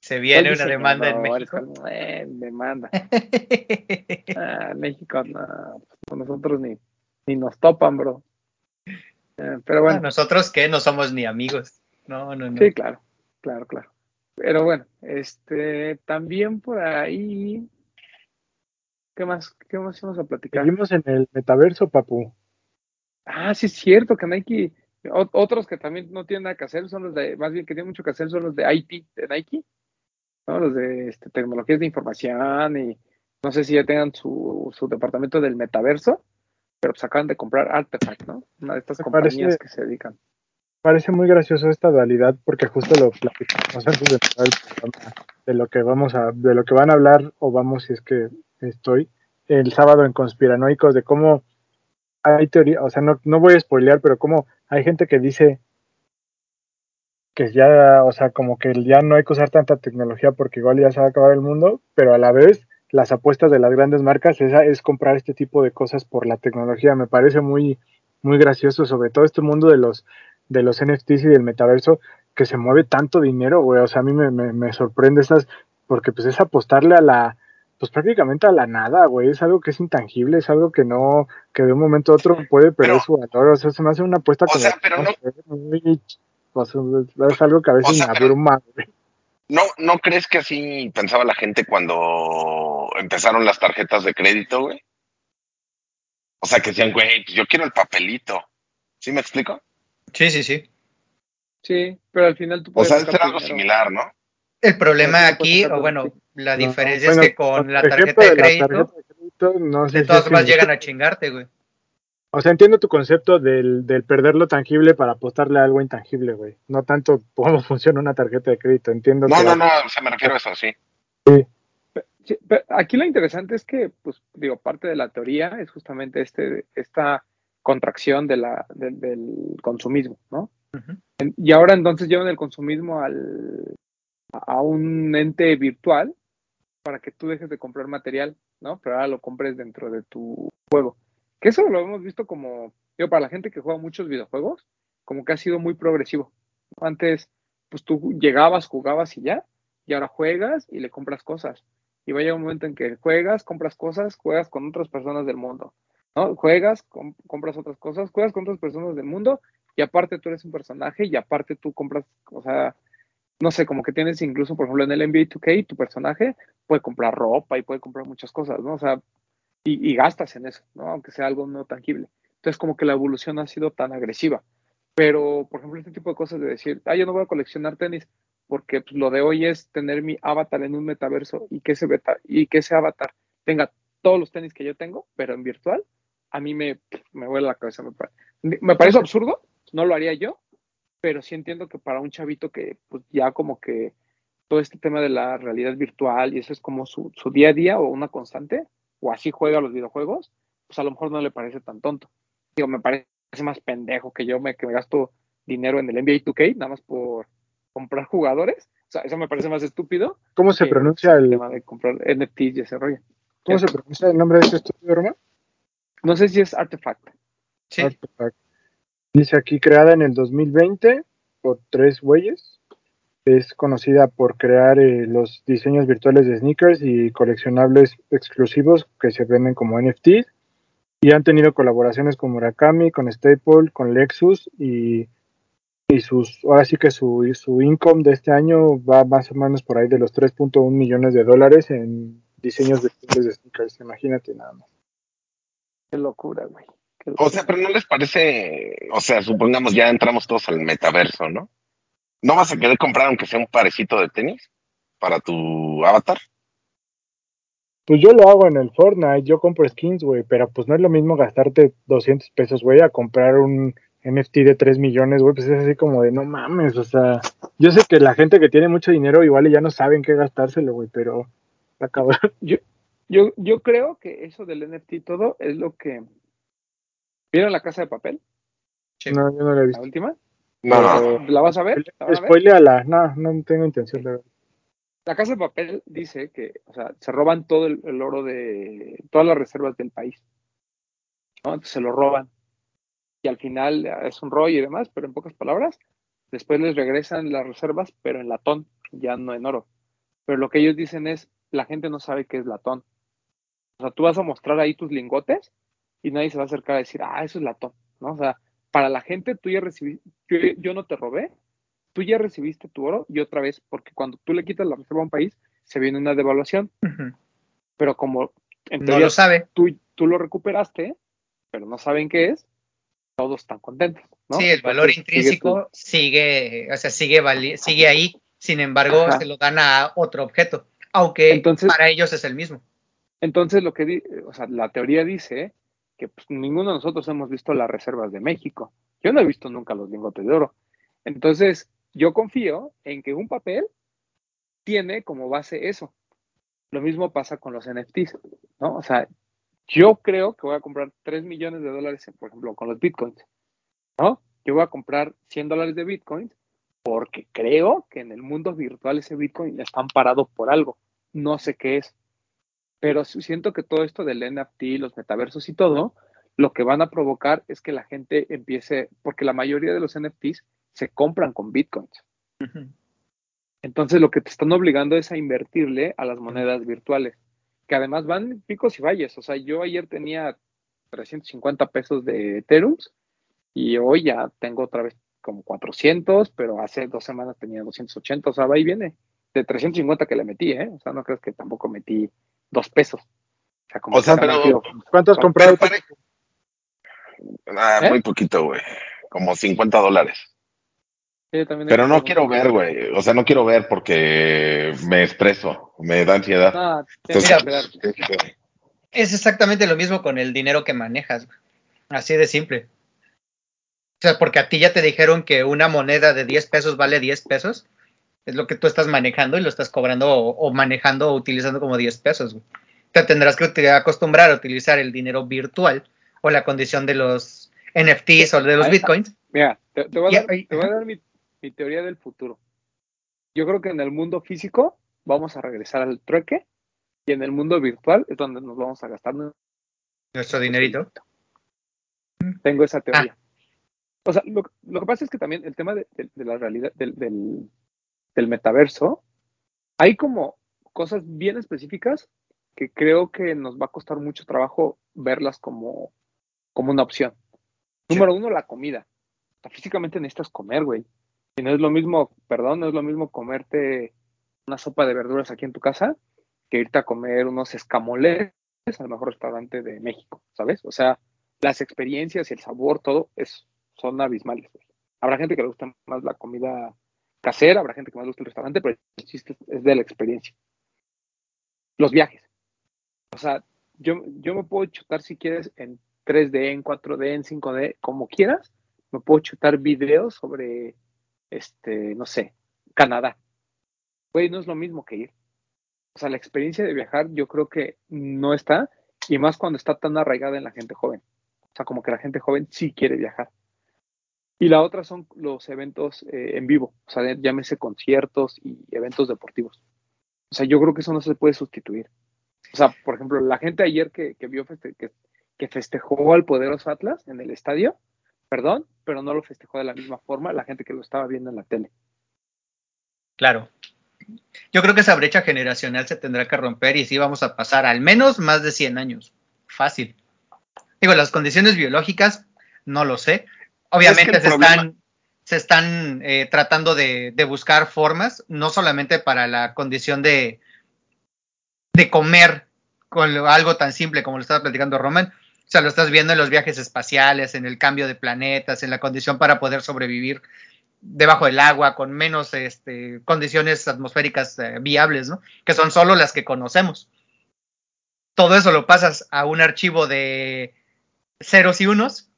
Se viene una demanda en México. eh, demanda. *laughs* Ah, en México, no, pues, con nosotros ni, ni nos topan, bro. Eh, pero Ah, bueno, Nosotros que no somos ni amigos. No, no, no. sí, claro, claro, claro. Pero bueno, este, también por ahí, ¿qué más, qué más íbamos a platicar? Seguimos en el metaverso, papu. Ah, sí es cierto que Nike, o- otros que también no tienen nada que hacer son los de, más bien que tienen mucho que hacer son los de IT, de Nike, ¿no? Los de este, tecnologías de información y no sé si ya tengan su, su departamento del metaverso, pero pues acaban de comprar Artefact, ¿no? Una de estas Me compañías parece- que se dedican. Parece muy gracioso esta dualidad porque justo lo platicamos antes de empezar el programa de lo que vamos a, de lo que van a hablar o vamos si es que estoy el sábado en conspiranoicos de cómo hay teoría, o sea, no, no voy a spoilear, pero cómo hay gente que dice que ya, o sea, como que ya no hay que usar tanta tecnología porque igual ya se va a acabar el mundo, pero a la vez las apuestas de las grandes marcas esa es comprar este tipo de cosas por la tecnología. Me parece muy, muy gracioso, sobre todo este mundo de los, de los NFTs y del metaverso, que se mueve tanto dinero, güey. O sea, a mí me, me, me sorprende esas, porque pues es apostarle a la, pues prácticamente a la nada, güey. Es algo que es intangible, es algo que no, que de un momento a otro puede perder Pero- su valor. O sea, se me hace una apuesta O como sea, pero no- muy, o sea, es algo que a veces O sea, me pero- abruma, güey. ¿No, ¿No crees que así pensaba la gente cuando empezaron las tarjetas de crédito, güey? O sea, que decían, güey, pues yo quiero el papelito. ¿Sí me explico? Sí, sí, sí. Sí, pero al final tú O puedes sea, es algo similar, ¿no? El problema aquí, o bueno, la No, diferencia bueno, es que con la tarjeta de la crédito, tarjeta de crédito, no sé de si todas formas llegan a chingarte, güey. O sea, entiendo tu concepto del, del perder lo tangible para apostarle a algo intangible, güey. No tanto cómo *laughs* funciona una tarjeta de crédito. Entiendo No, que no, no, o sea, me refiero a eso, sí. Sí, pero aquí lo interesante es que, pues, digo, parte de la teoría es justamente este, esta contracción de la, del- del consumismo, ¿no? Y ahora entonces llevan el consumismo al, a un ente virtual para que tú dejes de comprar material, ¿no? Pero ahora lo compres dentro de tu juego. Que eso lo hemos visto como, digo, para la gente que juega muchos videojuegos, como que ha sido muy progresivo. Antes, pues tú llegabas, jugabas y ya, y ahora juegas y le compras cosas. Y va a llegar un momento en que juegas, compras cosas, juegas con otras personas del mundo, ¿no? Juegas, com- compras otras cosas, juegas con otras personas del mundo y aparte tú eres un personaje y aparte tú compras, o sea, no sé, como que tienes incluso, por ejemplo, en el NBA 2K, tu personaje puede comprar ropa y puede comprar muchas cosas, ¿no? O sea, y, gastas en eso, ¿no? Aunque sea algo no tangible. Entonces, como que la evolución ha sido tan agresiva. Pero, por ejemplo, este tipo de cosas de decir, ah, yo no voy a coleccionar tenis porque pues, lo de hoy es tener mi avatar en un metaverso y que ese, beta, y que ese avatar tenga todos los tenis que yo tengo, pero en virtual, a mí me, me huele la cabeza. Me, me parece absurdo, no lo haría yo, pero sí entiendo que para un chavito que pues, ya como que todo este tema de la realidad virtual y eso es como su, su día a día o una constante, o así juega los videojuegos, pues a lo mejor no le parece tan tonto. Digo, me parece más pendejo que yo me, que me gasto dinero en el NBA 2K nada más por comprar jugadores. O sea, eso me parece más estúpido. ¿Cómo se pronuncia el, tema de comprar NFTs y ese rollo. cómo se pronuncia el nombre de este estudio, Roma? No sé si es Artefact. Sí. Artifact. Dice aquí creada en el 2020 por tres güeyes. Es conocida por crear eh, los diseños virtuales de sneakers y coleccionables exclusivos que se venden como NFTs. Y han tenido colaboraciones con Murakami, con Staple, con Lexus y, y sus, ahora sí que su, su income de este año va más o menos por ahí de los 3.1 millones de dólares en diseños virtuales de sneakers. Imagínate nada más. Qué locura, güey. Qué O sea, pero no les parece, o sea, supongamos ya entramos todos al metaverso, ¿no? ¿No vas a querer comprar aunque sea un parecito de tenis para tu avatar? Pues yo lo hago en el Fortnite, yo compro skins, güey, pero pues no es lo mismo gastarte 200 pesos, güey, a comprar un NFT de 3 millones, güey, pues es así como de no mames, o sea, yo sé que la gente que tiene mucho dinero igual ya no saben qué gastárselo, güey, pero está cabrón. *laughs* Yo, yo, yo creo que eso del NFT y todo es lo que. ¿Vieron la casa de papel? Sí. No, yo no lo he La visto. última. No, ¿La vas a ver? ¿La? Spoileala, no, no tengo intención de ver. La casa de papel dice que, o sea, se roban todo el, el oro de todas las reservas del país. ¿no? Entonces se lo roban. Y al final eh, es un rollo y demás, pero en pocas palabras, después les regresan las reservas, pero en latón, ya no en oro. Pero lo que ellos dicen es, la gente no sabe qué es latón. O sea, tú vas a mostrar ahí tus lingotes y nadie se va a acercar a decir, ah, eso es latón, ¿no? O sea, para la gente tú ya recibiste, yo, yo no te robé, tú ya recibiste tu oro y otra vez, porque cuando tú le quitas la reserva a un país, se viene una devaluación. Pero como en No lo sabe. tú, tú lo recuperaste, pero no saben qué es, todos están contentos, ¿no? Sí, el valor Entonces, sigue intrínseco sigue, o sea, sigue, sigue ahí. Sin embargo, Ajá. se lo dan a otro objeto, aunque Entonces- para ellos es el mismo. Entonces, lo que o sea, la teoría dice que pues, ninguno de nosotros hemos visto las reservas de México. Yo no he visto nunca los lingotes de oro. Entonces, yo confío en que un papel tiene como base eso. Lo mismo pasa con los NFTs, ¿no? O sea, yo creo que voy a comprar 3 millones de dólares, por ejemplo, con los bitcoins, ¿no? Yo voy a comprar 100 dólares de bitcoins porque creo que en el mundo virtual ese bitcoin está amparado por algo. No sé qué es. Pero siento que todo esto del NFT, los metaversos y todo, lo que van a provocar es que la gente empiece, porque la mayoría de los NFTs se compran con bitcoins. Entonces lo que te están obligando es a invertirle a las monedas virtuales, que además van picos y valles. O sea, yo ayer tenía 350 pesos de Ethereum y hoy ya tengo otra vez como 400, pero hace dos semanas tenía 280, o sea, va y viene. De 350 que le metí, ¿eh? O sea, no crees que tampoco metí dos pesos. O sea, como O sea, pero- metido- ¿Cuánto has Pero comprado? Pero pare- Ah, ¿Eh? Muy poquito, güey. Como 50 dólares. Pero no quiero ver, güey. O sea, no quiero ver porque me estreso, me da ansiedad. No, Entonces. Es exactamente lo mismo con el dinero que manejas. güey. Así de simple. O sea, porque a ti ya te dijeron que una moneda de 10 pesos vale 10 pesos. Es lo que tú estás manejando y lo estás cobrando o, o manejando o utilizando como 10 pesos. güey. Te tendrás que acostumbrar a utilizar el dinero virtual o la condición de los NFTs o de los bitcoins. Mira, te, te voy a dar, ahí, te voy a ajá. dar mi, mi teoría del futuro. Yo creo que en el mundo físico vamos a regresar al trueque y en el mundo virtual es donde nos vamos a gastar Nuestro dinerito. Tengo esa Ah. teoría. O sea, lo, lo que pasa es que también el tema de, de- de la realidad, del, del, del metaverso, hay como cosas bien específicas que creo que nos va a costar mucho trabajo verlas como, como una opción. Sí. Número uno, la comida. Físicamente necesitas comer, güey. Y no es lo mismo, perdón, no es lo mismo comerte una sopa de verduras aquí en tu casa que irte a comer unos escamoles al mejor restaurante de México, ¿sabes? O sea, las experiencias y el sabor, todo es, son abismales. güey. Habrá gente que le gusta más la comida casera, habrá gente que más gusta el restaurante, pero el chiste es de la experiencia. Los viajes. O sea, yo, yo me puedo chutar si quieres en 3D, en 4D, en 5D, como quieras. Me puedo chutar videos sobre, este, no sé, Canadá. Güey, no es lo mismo que ir. O sea, la experiencia de viajar yo creo que no está, y más cuando está tan arraigada en la gente joven. O sea, como que la gente joven sí quiere viajar. Y la otra son los eventos eh, en vivo, o sea, llámese conciertos y eventos deportivos. O sea, yo creo que eso no se puede sustituir. O sea, por ejemplo, la gente ayer que, que vio que, que festejó al poderoso Atlas en el estadio, perdón, pero no lo festejó de la misma forma la gente que lo estaba viendo en la tele. Claro. Yo creo que esa brecha generacional se tendrá que romper y sí vamos a pasar al menos más de 100 años. Fácil. Digo, las condiciones biológicas, no lo sé. Obviamente Es que el se están, se están eh, tratando de, de buscar formas, no solamente para la condición de, de comer con lo- algo tan simple como lo estaba platicando Roman. O sea, lo estás viendo en los viajes espaciales, en el cambio de planetas, en la condición para poder sobrevivir debajo del agua, con menos este, condiciones atmosféricas eh, viables, ¿no? Que son solo las que conocemos. Todo eso lo pasas a un archivo de ceros y unos,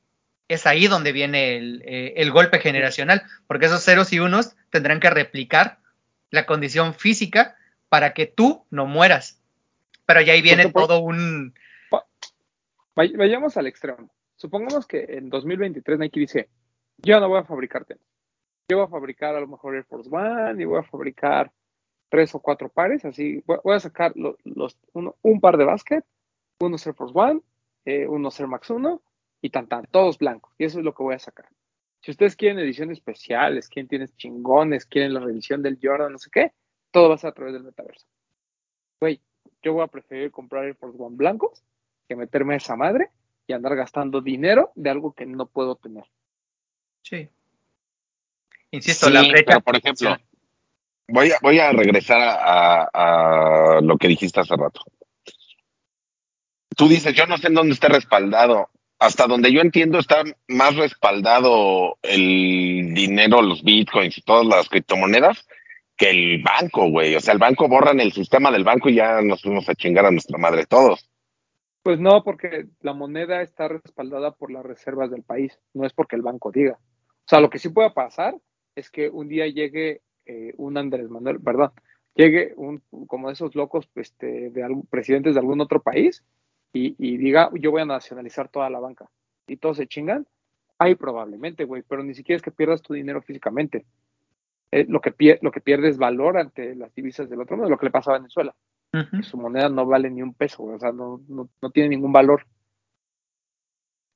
es ahí donde viene el, eh, el golpe generacional, porque esos ceros y unos tendrán que replicar la condición física para que tú no mueras. Pero ya ahí viene todo un... Vay- Vayamos al extremo. Supongamos que en 2023 Nike dice, yo no voy a fabricar tenis. Yo voy a fabricar a lo mejor Air Force One y voy a fabricar tres o cuatro pares, así voy, a sacar lo- los, uno- un par de básquet, unos Air Force One, eh, unos Air Max 1 y tan tan, todos blancos. Y eso es lo que voy a sacar. Si ustedes quieren ediciones especiales, quieren tienes chingones, quieren la revisión del Jordan, no sé qué, todo va a ser a través del metaverso. Güey, yo voy a preferir comprar Air Force One blancos que meterme a esa madre y andar gastando dinero de algo que no puedo tener. Sí. Insisto, Sí, la brecha. pero por ejemplo, voy a, voy a regresar a, a lo que dijiste hace rato. Tú dices, yo no sé en dónde está respaldado. Hasta donde yo entiendo está más respaldado el dinero, los bitcoins y todas las criptomonedas que el banco, güey. O sea, el banco borran el sistema del banco y ya nos fuimos a chingar a nuestra madre todos. Pues no, porque la moneda está respaldada por las reservas del país, no es porque el banco diga. O sea, lo que sí puede pasar es que un día llegue eh, un Andrés Manuel, perdón, llegue un como esos locos este, de presidentes de algún otro país y, y diga, yo voy a nacionalizar toda la banca y todos se chingan. Ahí probablemente, güey, pero ni siquiera es que pierdas tu dinero físicamente. Eh, lo, que pier lo que pierdes valor ante las divisas del otro mundo, lo que le pasa a Venezuela su moneda no vale ni un peso, güey, o sea, no, no, no tiene ningún valor.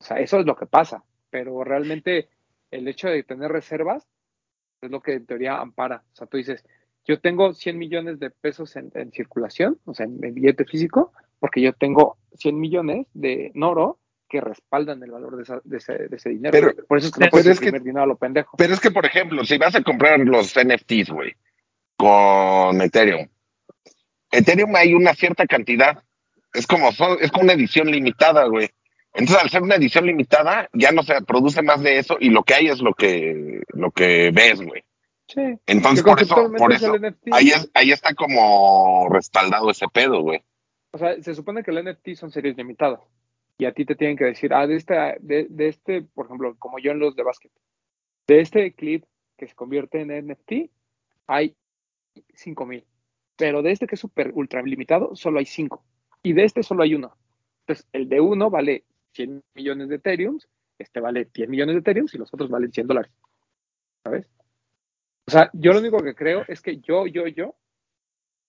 O sea, eso es lo que pasa, pero realmente el hecho de tener reservas es lo que en teoría ampara. O sea, tú dices, yo tengo 100 millones de pesos en, en circulación, o sea, en, en billete físico, porque yo tengo 100 millones de en oro que respaldan el valor de, esa- de ese, de ese dinero. Pero- Por eso es que no puedes es que- imprimir dinero a lo pendejo. Pero es que, por ejemplo, si vas a comprar los NFTs, güey, con Ethereum, Ethereum hay una cierta cantidad. Es como, son, es como una edición limitada, güey. Entonces, al ser una edición limitada, ya no se produce más de eso y lo que hay es lo que, lo que ves, güey. Sí. Entonces, por eso, por es eso, ahí, es, ahí está como respaldado ese pedo, güey. O sea, se supone que el NFT son series limitadas. Y a ti te tienen que decir, ah, de este, de, este, por ejemplo, como yo en los de básquet, de este clip que se convierte en NFT, hay 5000. Pero de este que es súper ultra limitado, solo hay 5. Y de este solo hay uno. Entonces, el de uno vale 100 millones de Ethereum, este vale 10 millones de Ethereum y los otros valen 100 dólares. ¿Sabes? O sea, yo lo único que creo es que yo, yo, yo,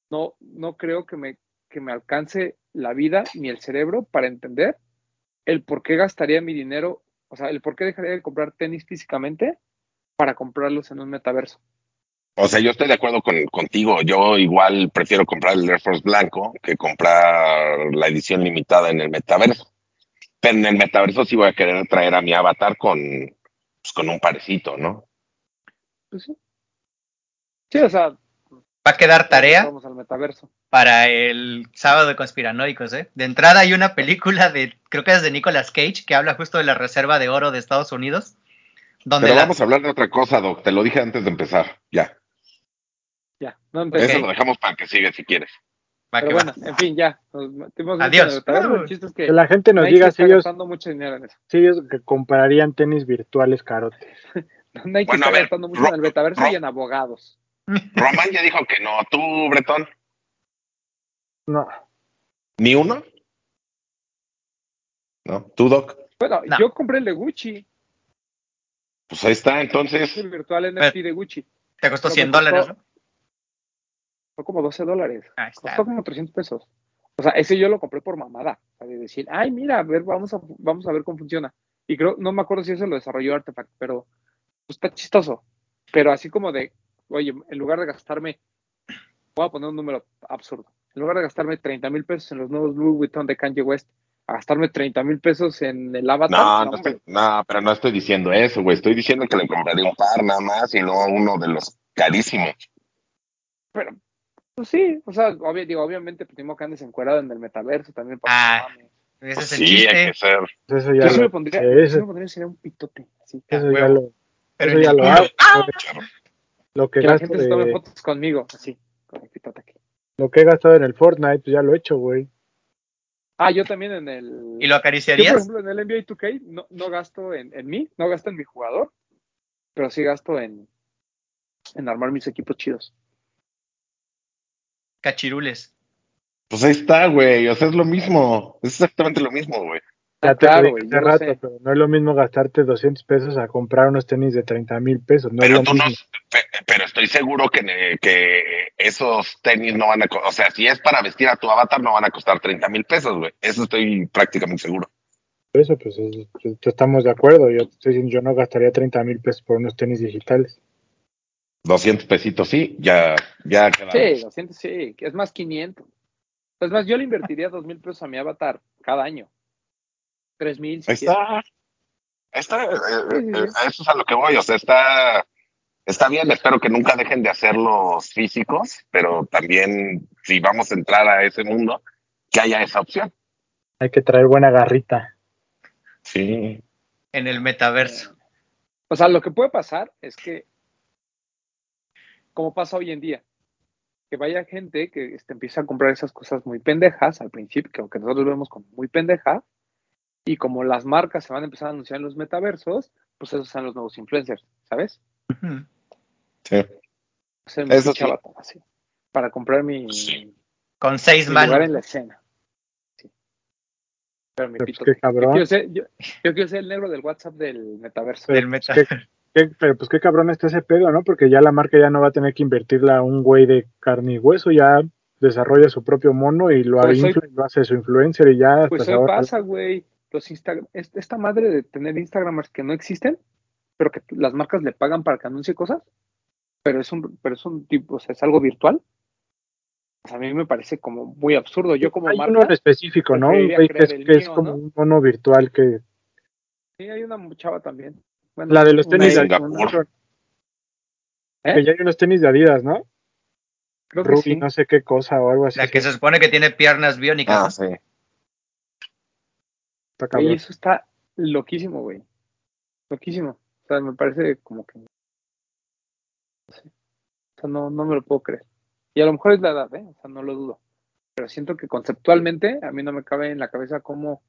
no, no creo que me, que me alcance la vida ni el cerebro para entender el por qué gastaría mi dinero, o sea, el por qué dejaría de comprar tenis físicamente para comprarlos en un metaverso. O sea, yo estoy de acuerdo con, contigo. Yo igual prefiero comprar el Air Force blanco que comprar la edición limitada en el metaverso. Pero en el metaverso sí voy a querer traer a mi avatar con, pues, con un parecito, ¿no? Pues sí. Sí, o sea, Va a quedar tarea vamos al metaverso. para el sábado de conspiranoicos, ¿eh? De entrada hay una película de, creo que es de Nicolas Cage, que habla justo de la reserva de oro de Estados Unidos. Donde Pero la- vamos a hablar de otra cosa, Doc. Te lo dije antes de empezar. Ya. Ya, no empecé. Eso lo dejamos para que siga si quieres. va Pero va. bueno, en fin, ya. Nos Adiós. chiste es que Que la gente nos Nike diga si ellos, gastando mucho dinero en eso. si ellos que comprarían tenis virtuales carotes. *laughs* Nike Bueno, está a ver, gastando mucho en el metaverso y en abogados. Román ya dijo que no. ¿Tú, Bretón? No, ¿Ni uno? ¿No? ¿Tú, Doc? Bueno, No. yo compré el de Gucci, Pues ahí está, entonces. el virtual NFT de Gucci. Te costó Pero 100 me costó- dólares, ¿no? Fue como 12 dólares. Ahí está. Costó como 300 pesos. O sea, ese yo lo compré por mamada. O sea, de decir, ay, mira, a ver, vamos a, vamos a ver cómo funciona. Y creo, no me acuerdo si eso lo desarrolló Artefact, pero pues, está chistoso. Pero así como de, oye, en lugar de gastarme, voy a poner un número absurdo. En lugar de gastarme 30 mil pesos en los nuevos Louis Vuitton de Kanye West, a gastarme 30 mil pesos en el Avatar. No, no, estoy- no, pero no estoy diciendo eso, güey. Estoy diciendo que le compraría un par nada más y no uno de los carísimos. Pero, pues sí, o sea, obvio- digo, obviamente, pues tengo que andes encuerado en el metaverso también. Para Ah, que mames. Ese es el Sí, hay que ser. Pues eso Yo ya sí me lo, pondría, sí, yo sí eso, me pondría sería un pitote. Así, eso Ah, ya huevo. lo, Pero eso ya lo hago. Lo que que la gente se tome de- fotos conmigo, así, con el pitote aquí. lo que he gastado en el Fortnite, pues ya lo he hecho, güey. Ah, yo también en el. ¿Y lo Yo, por acariciarías? ejemplo, en el NBA 2K no, no gasto en, en mí, no gasto en mi jugador, pero sí gasto en, en armar mis equipos chidos. Cachirules. Pues ahí está, güey. O sea, es lo mismo. Es exactamente lo mismo, güey. Ya te claro, lo güey, dije yo hace lo rato, sé. pero no es lo mismo gastarte 200 pesos a comprar unos tenis de 30 mil pesos. No es Pero lo tú no, mismo. pe- pero estoy seguro que, esos tenis no van a, o sea, si es para vestir a tu avatar no van a costar 30 mil pesos, güey. Eso estoy prácticamente seguro. Eso, pues, es- estamos de acuerdo. Yo te estoy diciendo, yo no gastaría 30 mil pesos por unos tenis digitales. 200 pesitos, sí, ya, ya. Sí, 200, sí, es más 500. Es más, yo le invertiría 2 mil pesos a mi avatar cada año. 3 mil, si Ahí quieres. está. Está. eh, eh, eso es a lo que voy. O sea, está, está bien. Espero que nunca dejen de hacer los físicos, pero también, si vamos a entrar a ese mundo, que haya esa opción. Hay que traer buena garrita. Sí. En el metaverso. O sea, lo que puede pasar es que, como pasa hoy en día, que vaya gente que este, empieza a comprar esas cosas muy pendejas al principio, que aunque nosotros vemos como muy pendejas, y como las marcas se van a empezar a anunciar en los metaversos, pues esos son los nuevos influencers, ¿sabes? Sí. Eso sí. así, para comprar mi, Sí. Con seis mi lugar manos. en la escena. Sí. Pero mi Pero pues pito. qué Yo cabrón. quiero, ser, yo, yo quiero ser el negro del WhatsApp del metaverso. Del Pues, meta. ¿Qué- pero pues qué cabrón está ese pedo, ¿no? Porque ya la marca ya no va a tener que invertirla a un güey de carne y hueso, ya desarrolla su propio mono y lo, Pues lo hace su influencer y ya Pues ahorra- pasa, güey. Los Insta- es- esta madre de tener Instagramers que no existen, pero que las marcas le pagan para que anuncie cosas, pero es un, pero es un tipo, o sea, es algo virtual. Pues a mí me parece como muy absurdo. Yo como Hay marca, uno en específico, ¿no? Un que es, que es como ¿no? un mono virtual que... sí, hay una chava también. Bueno, La de los tenis de. Adidas. ¿Eh? Que ya hay unos tenis de Adidas, ¿no? Creo que Ruby, sí. no sé qué cosa o algo así. La que se supone que tiene piernas biónicas. Ah, sí. Está cabrón. eso está loquísimo, güey. Loquísimo. O sea, me parece como que. No sé. O sea, no, no me lo puedo creer. Y a lo mejor es la edad, ¿eh? O sea, no lo dudo. Pero siento que conceptualmente a mí no me cabe en la cabeza cómo.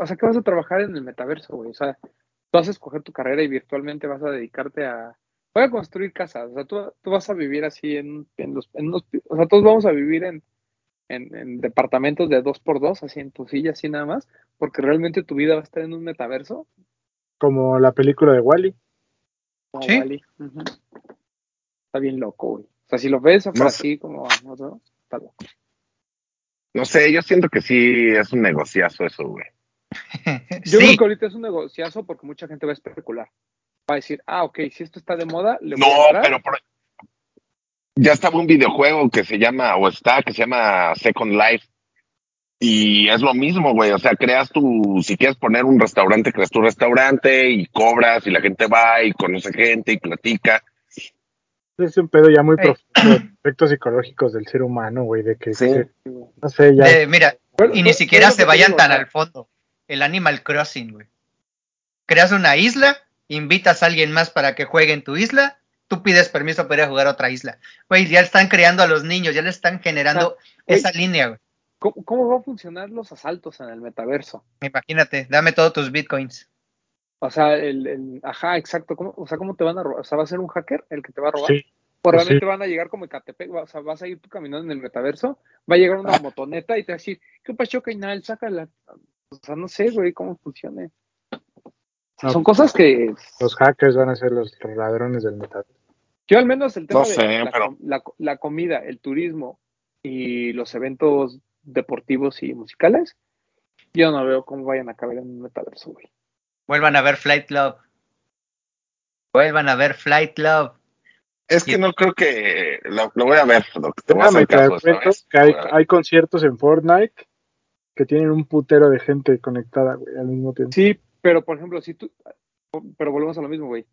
O sea, que vas a trabajar en el metaverso, güey. O sea, tú vas a escoger tu carrera y virtualmente vas a dedicarte a. Voy a construir casas. O sea, tú, tú vas a vivir así en, en los. En unos, o sea, todos vamos a vivir en, en, en departamentos de dos por dos, así en tu silla, así nada más porque realmente tu vida va a estar en un metaverso. Como la película de Wally. Como Sí. Wall-E. Ujú. Está bien loco, güey. O sea, si lo ves o No así como ¿no? está loco. No sé, yo siento que sí es un negociazo eso, güey. *laughs* Yo creo que ahorita es un negociazo porque mucha gente va a especular. Va a decir, ah, ok, si esto está de moda, le voy a No, pero por- ya estaba un videojuego que se llama, o está, que se llama Second Life. Y es lo mismo, güey. O sea, creas tu, si quieres poner un restaurante, creas tu restaurante y cobras y la gente va y conoce gente y platica. Es un pedo ya muy profundo de efectos psicológicos del ser humano, güey, de que, Sí. que- no sé, ya mira, y ni siquiera se vayan tan al fondo. El Animal Crossing, güey. Creas una isla, invitas a alguien más para que juegue en tu isla, tú pides permiso para ir a jugar a otra isla. Güey, ya están creando a los niños, ya le están generando esa línea, güey. ¿Cómo, cómo va a funcionar los asaltos en el metaverso? Imagínate, dame todos tus bitcoins. O sea, el, el- ajá, exacto. ¿Cómo, o sea, ¿cómo te van a robar? O sea, ¿va a ser un hacker el que te va a robar? sí, O pues realmente sí. van a llegar como Ecatepec, o sea, vas a ir tú caminando en el metaverso, va a llegar una Ah. motoneta y te va a decir, ¿qué pasó, Cainal? Sácala. O sea, no sé, güey, cómo funcione. O sea, No. Son cosas que los hackers van a ser los ladrones del metaverso. Yo al menos el tema No de la, pero- la- la comida, el turismo y los eventos deportivos y musicales, yo no veo cómo vayan a caber en un metaverso, güey. Vuelvan a ver Flight Club. Vuelvan a ver Flight Club. Es que no creo que lo, lo voy a ver, te voy a hacer caso vez. que hay, Voy a ver. hay conciertos en Fortnite que tienen un putero de gente conectada, güey, al mismo tiempo. Sí, pero por ejemplo, si tú, pero volvemos a lo mismo, güey.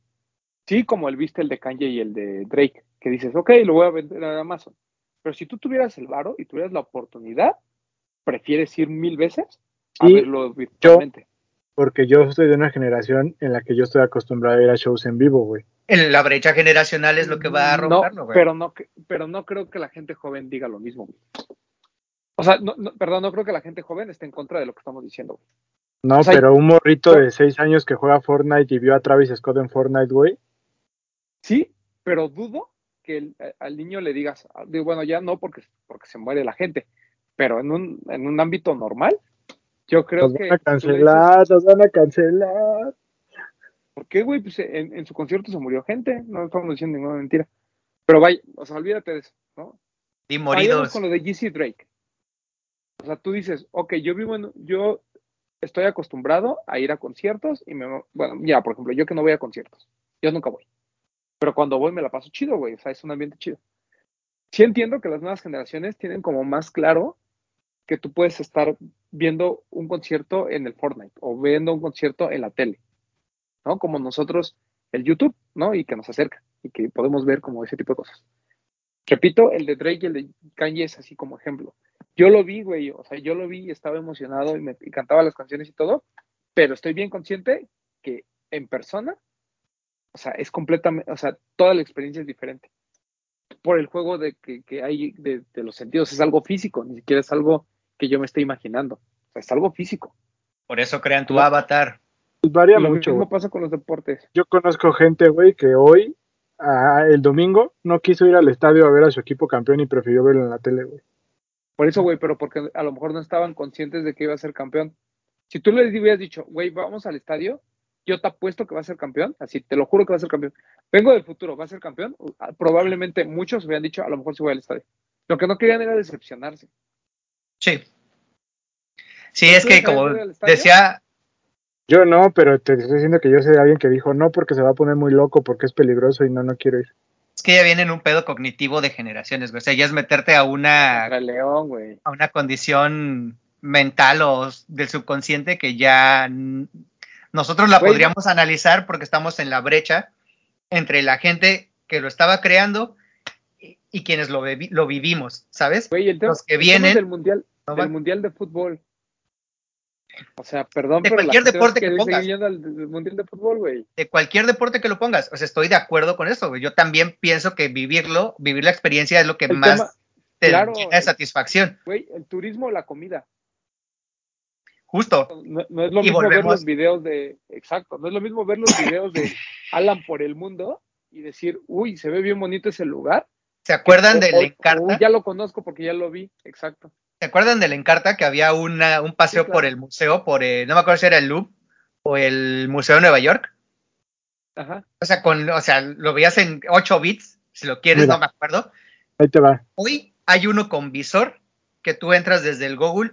Sí, como el viste el de Kanye y el de Drake, que dices, ok, lo voy a vender a Amazon. Pero si tú tuvieras el varo y tuvieras la oportunidad, prefieres ir mil veces a Sí, verlo virtualmente. Porque yo soy de una generación en la que yo estoy acostumbrado a ir a shows en vivo, güey. El- la brecha generacional es lo que va a no, romperlo, güey. pero no, pero no creo que la gente joven diga lo mismo, güey. O sea, no, no, perdón, no creo que la gente joven esté en contra de lo que estamos diciendo, güey. No, O sea, pero un morrito de seis años que juega Fortnite y vio a Travis Scott en Fortnite, güey. Sí, pero dudo que el- eh, al niño le digas, ah, bueno, ya no porque, porque se muere la gente, pero en un, en un ámbito normal, yo creo Nos que... van a le dices, cancelar, nos van a cancelar. ¿Por qué, güey? Pues en, en su concierto se murió gente, no estamos diciendo ninguna mentira. Pero vaya, o sea, olvídate de eso, ¿no? Y moridos. con lo de GC Drake. O sea, tú dices, ok, yo vivo en, yo estoy acostumbrado a ir a conciertos y me, bueno, ya, por ejemplo, yo que no voy a conciertos, yo nunca voy. Pero cuando voy me la paso chido, güey. O sea, es un ambiente chido. Sí entiendo que las nuevas generaciones tienen como más claro que tú puedes estar viendo un concierto en el Fortnite o viendo un concierto en la tele, ¿no? Como nosotros, el YouTube, ¿no? Y que nos acerca y que podemos ver como ese tipo de cosas. Repito, el de Drake y el de Kanye es así como ejemplo. Yo lo vi, güey, o sea, yo lo vi y estaba emocionado y me y cantaba las canciones y todo, pero estoy bien consciente que en persona, o sea, es completamente, o sea, toda la experiencia es diferente. Por el juego de que, que hay de, de los sentidos, es algo físico, ni siquiera es algo que yo me esté imaginando. O sea, es algo físico. Por eso crean tu avatar. Pues varía Lo mucho. mismo pasa con los deportes. Yo conozco gente, güey, que hoy, el domingo, no quiso ir al estadio a ver a su equipo campeón y prefirió verlo en la tele, güey. Por eso, güey, pero porque a lo mejor no estaban conscientes de que iba a ser campeón. Si tú les hubieras dicho, güey, vamos al estadio, yo te apuesto que va a ser campeón, así te lo juro que va a ser campeón. Vengo del futuro, va a ser campeón. Ah, Probablemente muchos hubieran dicho, a lo mejor sí voy al estadio. Lo que no querían era decepcionarse. Sí. Sí, es ¿Tú que como decía, Yo no, pero te estoy diciendo que yo sé de alguien que dijo no porque se va a poner muy loco, porque es peligroso y no, no quiero ir. es que ya viene en un pedo cognitivo de generaciones, güey. O sea, ya es meterte a una, León, güey. a una condición mental o del subconsciente que ya nosotros la Güey, podríamos analizar porque estamos en la brecha entre la gente que lo estaba creando y, y quienes lo, vivimos, ¿sabes? Güey, el tema, Los que vienen, del mundial, no del mundial de fútbol. O sea, perdón, De pero cualquier deporte que pongas. al mundial de fútbol, güey. de cualquier deporte que lo pongas. O sea, estoy de acuerdo con eso. güey. Yo también pienso que vivirlo, vivir la experiencia es lo que El más tema- te claro, llena de el- satisfacción. Güey, el turismo, la comida. Justo. No, no es lo Y mismo ver volvemos- los videos de. Exacto, no es lo mismo ver los *laughs* videos de Alan por el mundo y decir, uy, se ve bien bonito ese lugar. ¿Se acuerdan O- del o- Encarta? uy, ya lo conozco porque ya lo vi, exacto. ¿Se acuerdan del Encarta que había una, un paseo Sí, claro. por el museo, por el- no me acuerdo si era el Louvre o el Museo de Nueva York? Ajá. O sea, con, o sea, lo veías en 8 bits, si lo quieres, Mira. no me acuerdo. Ahí te va. Hoy hay uno con visor que tú entras desde el Google.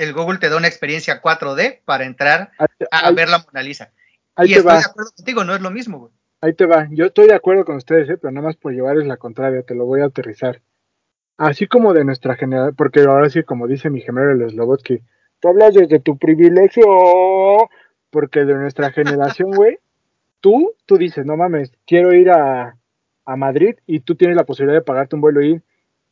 El Google te da una experiencia 4D para entrar a ver la Mona Lisa. ahí y estoy va. de acuerdo contigo, no es lo mismo, güey. Ahí te va. Yo estoy de acuerdo con ustedes, ¿eh? pero nada más por llevarles la contraria, te lo voy a aterrizar. Así como de nuestra generación, porque ahora sí, como dice mi gemelo el Slobotsky, tú hablas desde tu privilegio, porque de nuestra generación, güey, *laughs* tú, tú dices, no mames, quiero ir a, a Madrid y tú tienes la posibilidad de pagarte un vuelo y ir.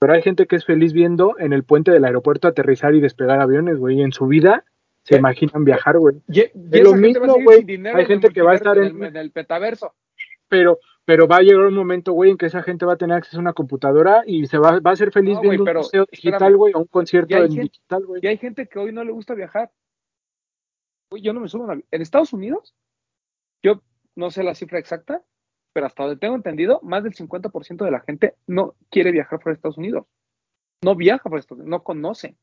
Pero hay gente que es feliz viendo en el puente del aeropuerto aterrizar y despegar aviones, güey, en su vida se Sí. imaginan viajar, güey. Y, y Es lo mismo, güey. Hay gente que va a estar en- en el, en el petaverso. pero pero va a llegar un momento, güey, en que esa gente va a tener acceso a una computadora y se va, va a ser feliz No, viendo pero un museo digital, güey, o un concierto en gente- digital, güey. Y hay gente que hoy no le gusta viajar. Güey, yo no me subo a un avión. En Estados Unidos, yo no sé la cifra exacta, pero hasta donde tengo entendido, más del 50% de la gente no quiere viajar por Estados Unidos. No viaja por Estados Unidos, no conoce.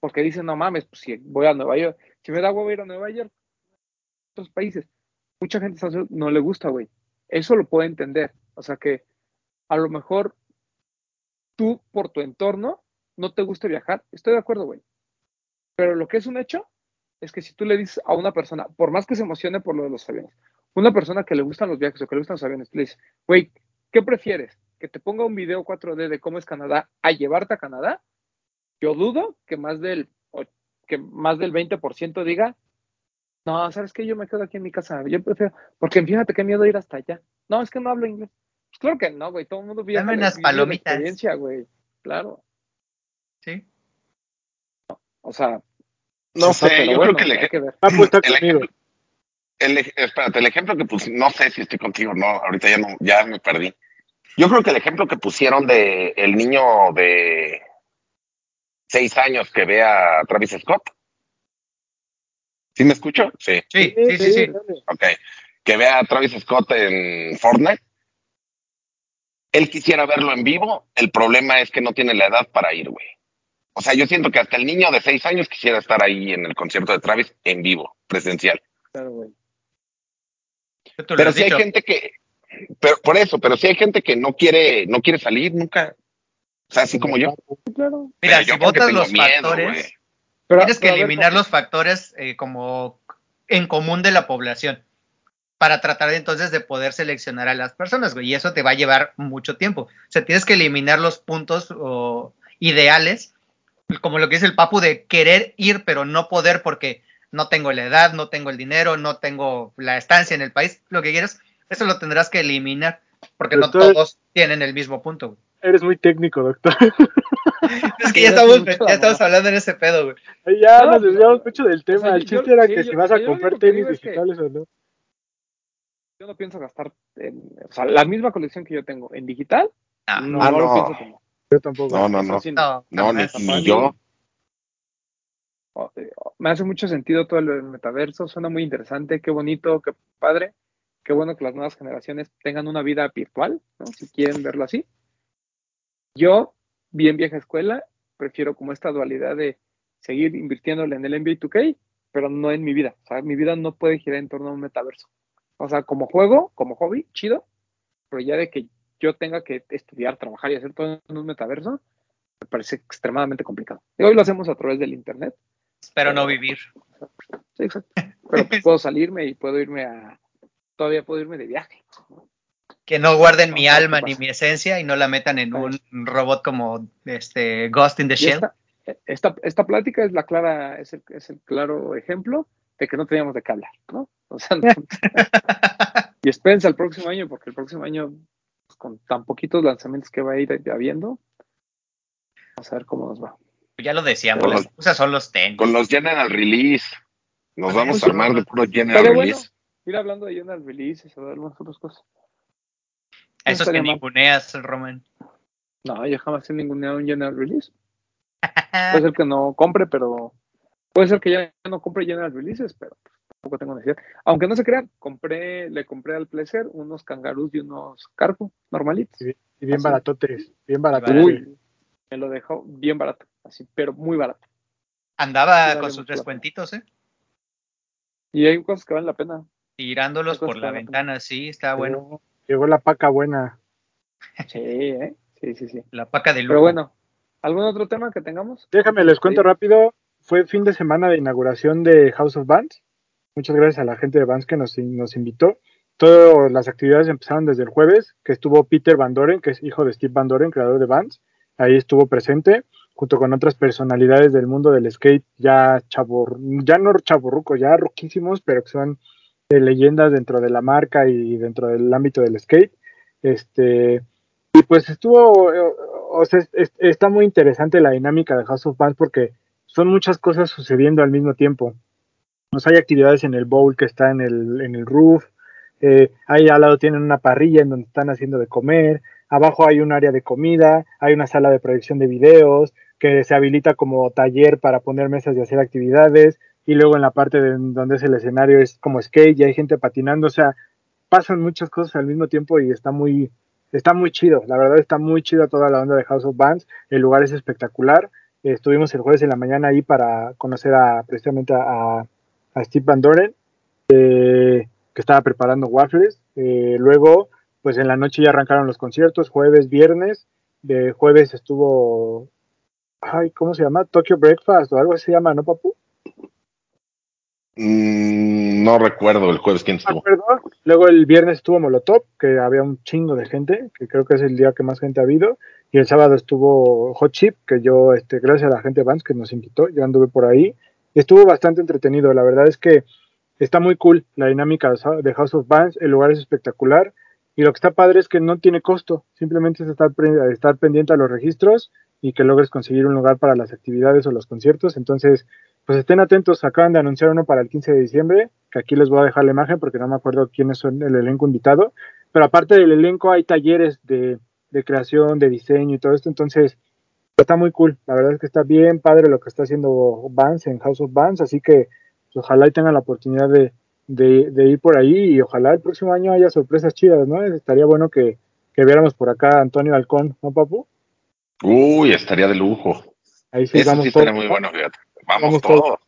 Porque dicen, no mames, pues si voy a Nueva York, si me da huevo ir a Nueva York, otros países. Mucha gente no le gusta, güey. Eso lo puedo entender. O sea que a lo mejor tú, por tu entorno, no te gusta viajar. Estoy de acuerdo, güey. Pero lo que es un hecho es que si tú le dices a una persona, por más que se emocione por lo de los aviones, una persona que le gustan los viajes o que le gustan los aviones, le dices, güey, ¿qué prefieres? ¿Que te ponga un video 4D de cómo es Canadá a llevarte a Canadá? Yo dudo que más del, o- que más del 20% diga, no, ¿sabes qué? Yo me quedo aquí en mi casa. Yo prefiero, porque fíjate qué miedo ir hasta allá. No, es que no hablo inglés. Pues claro que no, güey. Todo el mundo viaja. Dame unas vive la palomitas. experiencia, güey. Claro. Sí. O sea, No sé, yo bueno, creo que el, hay que ver. Va a apostar el conmigo. ejemplo, el espérate, el ejemplo que puse, no sé si estoy contigo, no, ahorita ya no, ya me perdí. Yo creo que el ejemplo que pusieron de el niño de seis años que ve a Travis Scott. ¿Sí me escucho? Sí, Sí, sí, sí, sí. dale. ok. Que ve a Travis Scott en Fortnite. Él quisiera verlo en vivo, el problema es que no tiene la edad para ir, güey. O sea, yo siento que hasta el niño de seis años quisiera estar ahí en el concierto de Travis en vivo, presencial. Claro, güey. Pero si hay gente que, pero por eso, pero si hay gente que no quiere, no quiere salir nunca. O sea, así como yo. Claro. Mira, Pero si votas los miedo, factores. Pero- tienes que pero a ver, eliminar los factores eh, como en común de la población. para tratar de, entonces de poder seleccionar a las personas, güey, y eso te va a llevar mucho tiempo. O sea, tienes que eliminar los puntos o, ideales, como lo que dice el Papu de querer ir pero no poder porque no tengo la edad, no tengo el dinero, no tengo la estancia en el país, lo que quieras, eso lo tendrás que eliminar porque no todos tienen el mismo punto. güey. Eres muy técnico, doctor. *laughs* Es que ya estamos, ya estamos hablando en ese pedo, güey. Ya No, nos pues, desviamos mucho del tema. sea, el yo- chiste era que yo- si vas a comprar tenis que- digitales o no. Yo no pienso gastar en, o sea, la misma colección que yo tengo en digital, Ah, no, Ah, no lo no. pienso tener. Yo tampoco. No, no, no. No, No, ni, jamás. ni yo. O- eh, Me hace mucho sentido todo el metaverso, suena muy interesante, qué bonito, qué padre, qué bueno que las nuevas generaciones tengan una vida virtual, ¿no? si quieren verlo así. Yo, bien vieja escuela, prefiero como esta dualidad de seguir invirtiéndole en el NBA 2K, pero no en mi vida. O sea, mi vida no puede girar en torno a un metaverso. O sea, como juego, como hobby, chido, pero ya de que yo tenga que estudiar, trabajar y hacer todo en un metaverso, me parece extremadamente complicado. Y hoy lo hacemos a través del internet. Espero no vivir. Sí, exacto. Pero pues, puedo salirme y puedo irme a. Todavía puedo irme de viaje. Que no guarden mi alma ¿qué ni mi esencia y no la metan en un robot como este Ghost in the Shell. esta, esta, esta plática es la clara, es el, es el claro ejemplo de que no teníamos de qué hablar, ¿no? O sea, no- *laughs* y espérense al próximo año, porque el próximo año, pues, con tan poquitos lanzamientos que va a ir habiendo, vamos a ver cómo nos va. Ya lo decíamos, Con las los- excusas son los tenis. Con los General Release. Nos vamos a Pues, armar de puro General Estaría bueno Release. ir hablando de Jonas Releases o de algunas otras cosas. A esos que ninguneas, Roman. No, yo jamás he ninguneado un General Release. *laughs* Puede ser que no compre, pero puede ser que ya no compre General Releases, pero pues, tampoco tengo necesidad. Aunque no se crean, compré, le compré al Pleasure unos kangaroos y unos cargo normalitos. Y bien baratotes. Bien baratotes. barato. Uy, me lo dejó bien barato, así, pero muy barato. Andaba Sí, con sus descuentitos, ¿eh? Y hay cosas que valen la pena. Tirándolos por la ventana, sí, está bueno. Llegó- Llegó la paca buena. Sí, ¿eh? Sí, sí, sí. La paca de lujo. Pero bueno, ¿algún otro tema que tengamos? Déjame, les cuento Sí. rápido. Fue fin de semana de inauguración de House of Bands. Muchas gracias a la gente de Bands que nos, nos invitó. Todas las actividades empezaron desde el jueves, que estuvo Peter Van Doren, que es hijo de Steve Van Doren, creador de Bands. Ahí estuvo presente, junto con otras personalidades del mundo del skate, ya chabor, ya no chaborrucos, ya roquísimos, pero que son leyendas dentro de la marca y dentro del ámbito del skate. Este, y pues estuvo, o sea, es- es- está muy interesante la dinámica de House of Bands porque son muchas cosas sucediendo al mismo tiempo. Hay actividades en el bowl que está en el, en el roof, eh, ahí al lado tienen una parrilla en donde están haciendo de comer, abajo hay un área de comida, hay una sala de proyección de videos que se habilita como taller para poner mesas y hacer actividades, y luego en la parte de donde es el escenario es como skate y hay gente patinando, o sea, pasan muchas cosas al mismo tiempo y está muy, está muy chido, la verdad está muy chido toda la onda de House of Bands, el lugar es espectacular, estuvimos el jueves en la mañana ahí para conocer a precisamente a, a Steve Van Doren, eh, que estaba preparando waffles, eh, luego pues en la noche ya arrancaron los conciertos, jueves, viernes, de jueves estuvo, ay, ¿cómo se llama? Tokyo Breakfast o algo así se llama, ¿no, papu? Mm, no recuerdo el jueves quién estuvo. Luego el viernes estuvo Molotov, que había un chingo de gente, que creo que es el día que más gente ha habido. Y el sábado estuvo Hot Chip, que yo, este, gracias a la gente Vans que nos invitó, yo anduve por ahí. Estuvo bastante entretenido. La verdad es que está muy cool la dinámica de House of Bands. El lugar es espectacular. Y lo que está padre es que no tiene costo. Simplemente es estar, estar pendiente a los registros y que logres conseguir un lugar para las actividades o los conciertos. Entonces, pues estén atentos. Acaban de anunciar uno para el 15 de diciembre, que aquí les voy a dejar la imagen porque no me acuerdo quiénes son el elenco invitado. Pero aparte del elenco hay talleres de, de creación, de diseño y todo esto. Entonces, está muy cool. La verdad es que está bien padre lo que está haciendo Vance en House of Vance. Así que pues, ojalá y tengan la oportunidad de, de, de ir por ahí y ojalá el próximo año haya sorpresas chidas, ¿no? Estaría bueno que, que viéramos por acá a Antonio Halcón, ¿no, papu? Uy, estaría de lujo. Ahí sí Eso vamos sí todos, estaría muy ¿no? bueno, fíjate. Vamos, Vamos todos.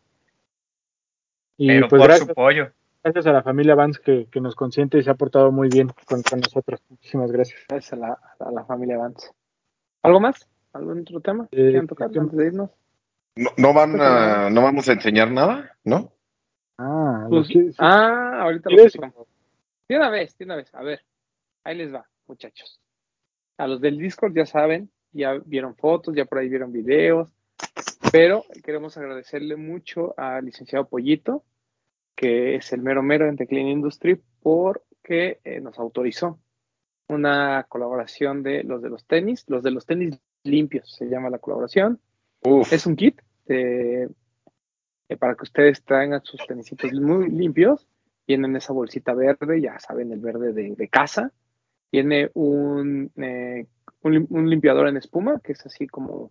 Y Pero pues por gracias, su pollo. gracias a la familia Vance que, que nos consiente y se ha portado muy bien con, con nosotros. Muchísimas gracias. Gracias a la, a la familia Vance. ¿Algo más? ¿Algún otro tema? Eh, ¿Quieren tocar ¿qué- antes de irnos? No, no van a, no vamos a enseñar nada, ¿no? Ah, Pues, ¿lo quieres- ah, ahorita lo ¿Quieres? platicamos. De una vez, de una vez. A ver, ahí les va, muchachos. A los del Discord ya saben, ya vieron fotos, ya por ahí vieron videos, pero queremos agradecerle mucho al licenciado Pollito, que es el mero mero en The Clean Industry, porque eh, nos autorizó una colaboración de los de los tenis, los de los tenis limpios, se llama la colaboración. Uf, Es un kit de- eh, para que ustedes traigan sus tenisitos muy limpios. Tienen esa bolsita verde, ya saben, el verde de, de casa. Tiene un, eh, un, un limpiador en espuma, que es así como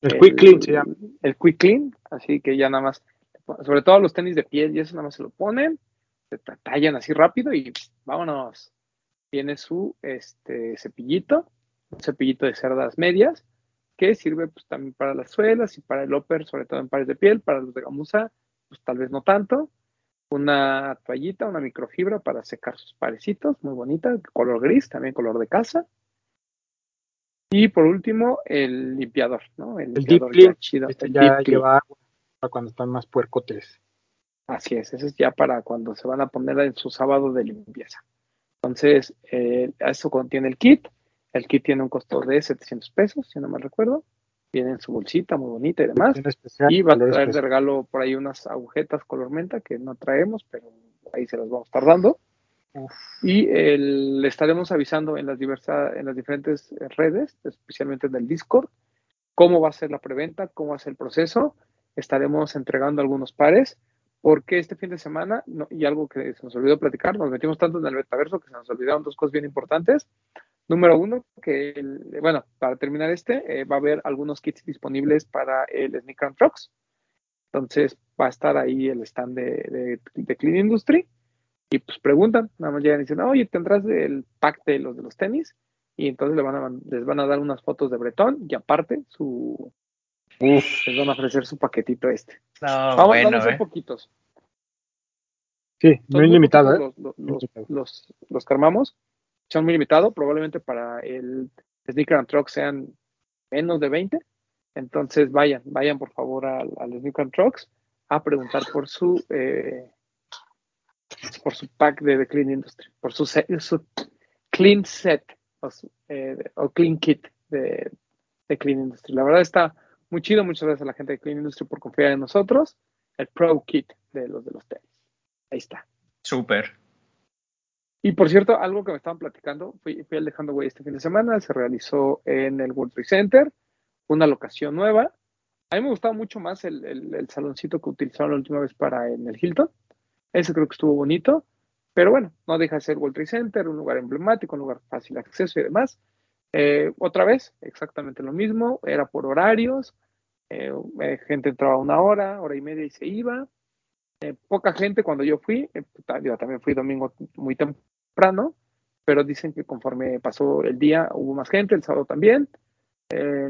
El Quick Clean se llama. el Quick Clean, así que ya nada más, sobre todo los tenis de piel y eso nada más se lo ponen, se ta- tallan así rápido y vámonos. Tiene su este cepillito, un cepillito de cerdas medias, que sirve pues también para las suelas y para el upper, sobre todo en pares de piel, para los de gamuza, pues tal vez no tanto. Una toallita, una microfibra para secar sus parecitos, muy bonita, color gris, también color de casa. Y por último, el limpiador, ¿no? El, El limpiador Deep ya chido. Este el ya Deep lleva agua para cuando están más puercotes. Así es, ese es ya para cuando se van a poner en su sábado de limpieza. Entonces, eh, eso contiene el kit. El kit tiene un costo de 700 pesos, si no mal recuerdo. Viene en su bolsita muy bonita y demás. Especial, Y va a traer de regalo por ahí unas agujetas color menta que no traemos, pero ahí se las vamos a Y le estaremos avisando en las, diversas, en las diferentes redes, especialmente en el Discord, cómo va a ser la preventa, cómo va el proceso. Estaremos entregando algunos pares, porque este fin de semana, no- y algo que se nos olvidó platicar, nos metimos tanto en el metaverso que se nos olvidaron dos cosas bien importantes. Número uno, que, bueno, para terminar este, eh, va a haber algunos kits disponibles para el Sneaker and. Entonces va a estar ahí el stand de Clean Industry y pues preguntan, nada más llegan y dicen, oye, ¿tendrás el pack de los de los tenis? Y entonces le van a, les van a dar unas fotos de Bretón y aparte su, uf. les van a ofrecer su paquetito este. No, vamos, bueno, vamos a ser eh. poquitos. Sí, Son muy limitado, ¿eh? los, limitado. los, los que armamos son muy limitados, probablemente para el Sneaker and Truck sean menos de 20. Entonces vayan, vayan por favor al, al Sneaker and Trucks a preguntar por su eh, por su pack de, The Clean Industry, por su, set- su clean set o, su, eh, o clean kit de, de Clean Industry. La verdad está muy chido, muchas gracias a la gente de Clean Industry por confiar en nosotros. El Pro Kit de los de los tenis. Ahí está. Súper. Y por cierto, algo que me estaban platicando, fui, fui al Dejando Güey este fin de semana, se realizó en el World Trade Center, una locación nueva. A mí me gustaba mucho más el, el- el saloncito que utilizaron la última vez para en el Hilton. Ese creo que estuvo bonito, pero bueno, no deja de ser World Trade Center, un lugar emblemático, un lugar fácil de acceso y demás. Eh, otra vez, exactamente lo mismo, era por horarios, eh, eh, gente entraba una hora, hora y media y se iba. Eh, poca gente cuando yo fui, eh, yo también fui domingo muy temprano, pero dicen que conforme pasó el día hubo más gente, el sábado también. Eh,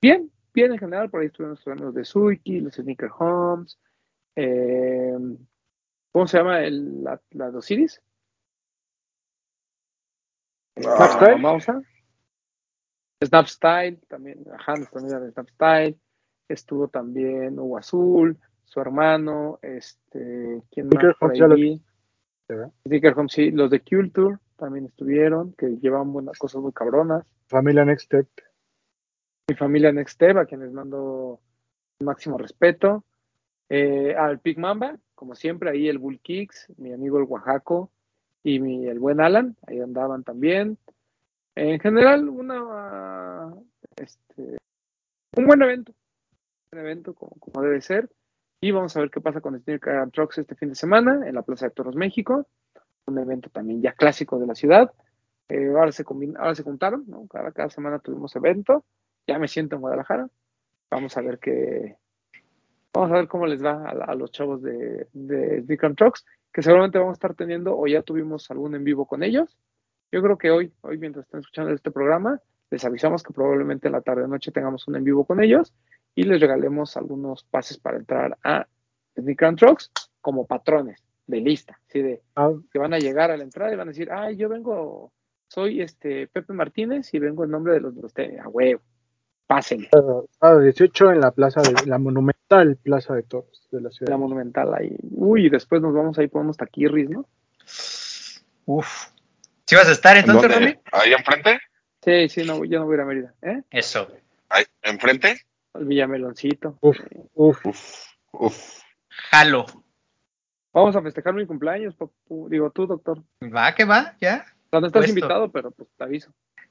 bien, bien en general, por ahí estuvieron amigos de Suiki, los Sneaker Homes. ¿Cómo se llama el, la, la de Osiris? Snapstyle. Ah. Snapstyle, también, ajá, nuestra amiga de Snapstyle. Estuvo también Hugo Azul, su hermano, este, ¿quién más Sneaker vi? ¿verdad? Sneaker Home, sí, los de Culture también estuvieron, que llevan buenas cosas muy cabronas. Familia Next Step. Mi familia Next Step, a quienes mando el máximo respeto. Eh, al Pig Mamba, como siempre, ahí el Bull Kicks, mi amigo el Oaxaco y mi, el buen Alan, ahí andaban también. En general, una este, un buen evento, un evento como, debe ser. Y vamos a ver qué pasa con Sneaker and Trucks este fin de semana en la Plaza de Toros México. Un evento también ya clásico de la ciudad. Eh, ahora, se combina- ahora se juntaron, ¿no? Cada, cada semana tuvimos evento. Ya me siento en Guadalajara. Vamos a ver qué. Vamos a ver cómo les va a, los chavos de, de and Trucks, que seguramente vamos a estar teniendo, o ya tuvimos algún en vivo con ellos. Yo creo que hoy, hoy mientras están escuchando este programa, les avisamos que probablemente en la tarde noche tengamos un en vivo con ellos y les regalemos algunos pases para entrar a Sneaker and Trucks como patrones de lista, así de Ah, que van a llegar a la entrada y van a decir, ay, yo vengo, soy este Pepe Martínez y vengo en nombre de los de los tenis, a huevo, pásenle, sábado 18 en la plaza de la monumental Plaza de Toros de la ciudad. la monumental ahí, uy, y después nos vamos ahí por unos taquirris, ¿no? Uf. ¿Sí vas a estar entonces, ¿Dónde? Ronnie? ¿Ahí enfrente? Sí, sí, no, yo no voy a ir a Mérida. ¿Eh? Eso. ¿Ahí enfrente? Al Villameloncito. Uf, uf. Uf, uf. Jalo. Vamos a festejar mi cumpleaños, papu. Digo, tú, doctor. Va que va, ya. No estás Puesto. invitado, pero pues te aviso.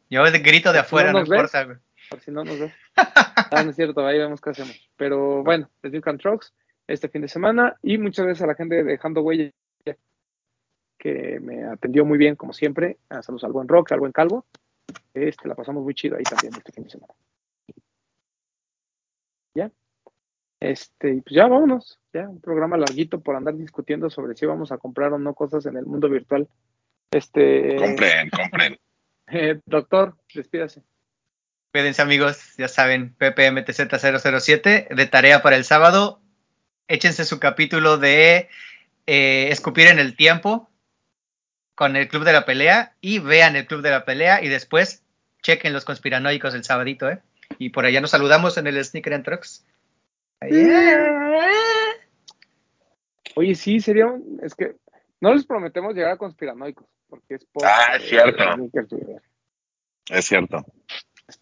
Yo de grito de afuera, no no, importa, güey. Por si no nos ves. Ah, no es cierto, ahí vemos qué hacemos. Pero bueno, les and Trucks este fin de semana y muchas gracias a la gente de Dejando Huella que me atendió muy bien como siempre. Ah, Saludos al buen Rock, al buen Calvo. Este, la pasamos muy chido ahí también este fin de semana. Ya. Este, y pues ya vámonos. Ya, un programa larguito por andar discutiendo sobre si vamos a comprar o no cosas en el mundo virtual. Este, Compren, compren. *laughs* eh, doctor, despídase. Cuídense amigos, ya saben, PPMTZ007, de tarea para el sábado, échense su capítulo de eh, Escupir en el Tiempo con el Club de la Pelea y vean el Club de la Pelea y después chequen los conspiranoicos el sabadito, ¿eh? Y por allá nos saludamos en el Sneaker and Trucks. Ahí. *laughs* Oye, sí, sería un, es que no les prometemos llegar a conspiranoicos, porque es post. Ah, es cierto. eh, Es cierto.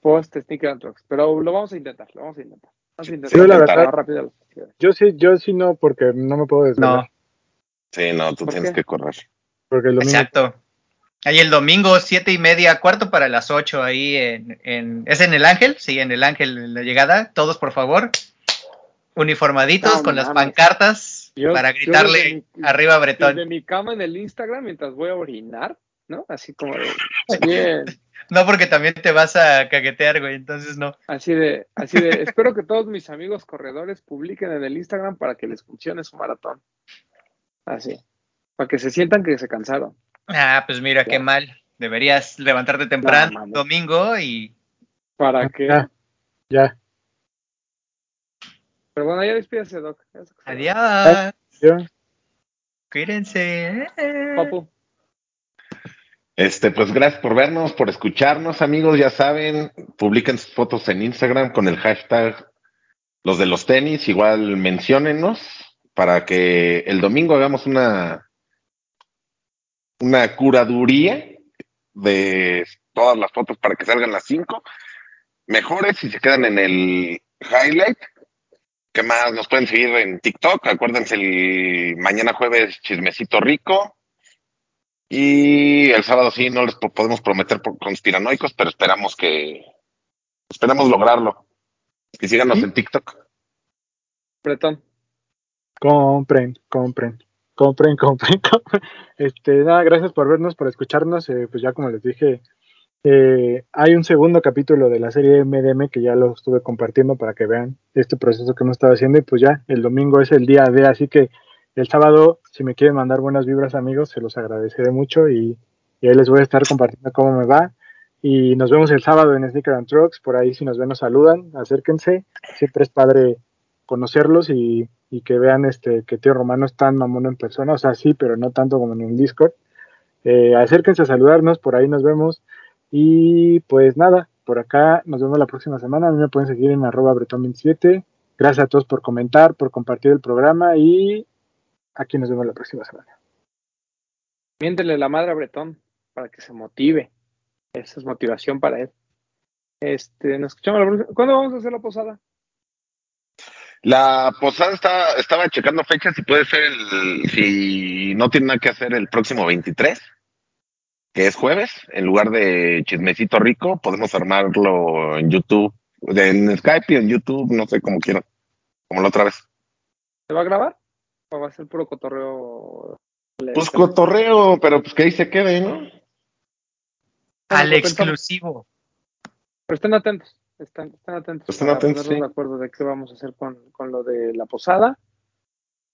Post Sneaker and Trucks, pero lo vamos a intentar, lo vamos a intentar. Vamos a intentar Sí, la verdad- más rápido. Yo sí, yo sí no, porque no me puedo desvelar. No, Sí, no, tú ¿Por tienes qué? que correr. Porque el domingo exacto. Ahí el domingo, siete y media, cuarto para las ocho, ahí en, en- ¿Es en el Ángel? Sí, en el Ángel, en la llegada. Todos, por favor, uniformaditos No con las pancartas Yo- para gritarle mi- arriba Bretón. Desde mi cama en el Instagram mientras voy a orinar, ¿no? Así como de, *laughs* bien, No, porque también te vas a caguetear, güey, entonces no. así de, así de, espero que todos mis amigos corredores publiquen en el Instagram para que les funcione su maratón. Así, para que se sientan que se cansaron. Ah, pues mira, qué mal. Deberías levantarte temprano No, domingo y Para que, Ya, ya. pero bueno, ya despídase, Doc. Adiós. Yo, Cuídense. Papu, Este, pues gracias por vernos, por escucharnos, amigos. Ya saben, publiquen sus fotos en Instagram con el hashtag los de los tenis. Igual menciónennos para que el domingo hagamos una, una curaduría de todas las fotos para que salgan las cinco mejores y se quedan en el highlight. ¿Qué más? Nos pueden seguir en TikTok. Acuérdense el mañana jueves chismecito rico. Y el sábado sí, no les po- podemos prometer por conspiranoicos, pero esperamos que esperamos lograrlo. Y síganos ¿Sí? en TikTok. Bretón. compren, compren, compren, *laughs* compren, compren. Este, nada, gracias por vernos, por escucharnos. eh, pues ya como les dije, eh, hay un segundo capítulo de la serie MDM que ya lo estuve compartiendo para que vean este proceso que hemos estado haciendo. Y pues ya, el domingo es el día de, así que el sábado, si me quieren mandar buenas vibras, amigos, se los agradeceré mucho y, ahí les voy a estar compartiendo cómo me va. Y nos vemos el sábado en Sneaker and Trucks. Por ahí, si nos ven, nos saludan. Acérquense. Siempre es padre conocerlos y, que vean este que Tío Romano es tan mamón en persona. O sea, sí, pero no tanto como en el Discord. Eh, acérquense a saludarnos. Por ahí nos vemos. Y pues nada, por acá nos vemos la próxima semana. A mí me pueden seguir en arroba bretón27. Gracias a todos por comentar, por compartir el programa y aquí nos vemos la próxima semana. Miéntele la madre a Bretón para que se motive. Esa es motivación para él. Este, nos escuchamos la próxima. ¿Cuándo vamos a hacer la posada? La posada está, estaba checando fechas y puede ser el, si no tiene nada que hacer el próximo 23, que es jueves, en lugar de chismecito rico, podemos armarlo en YouTube, en Skype y en YouTube, no sé cómo quieran, como la otra vez. ¿Se va a grabar? ¿O va a ser puro cotorreo? Pues cotorreo, pero pues que ahí se quede, ¿no? Al Bueno, exclusivo. Pero estén atentos, estén, estén atentos. Estén para atentos, sí. de acuerdo de qué vamos a hacer con, con lo de la posada.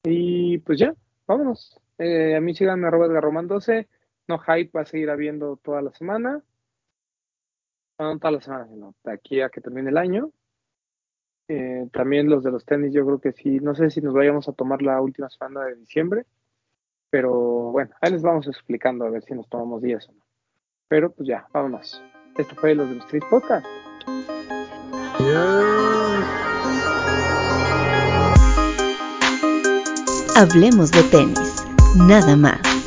Y pues ya, vámonos. Eh, a mí síganme arroba Edgarroman 12. No hype va a seguir habiendo toda la semana. No, no toda la semana, sino de aquí a que termine el año. Eh, también los de los tenis, yo creo que sí. No sé si nos vayamos a tomar la última semana de diciembre. Pero bueno, ahí les vamos explicando a ver si nos tomamos días o no. Pero pues ya, vámonos. Esto fue los de los Street Podcast. Hablemos de tenis, nada más.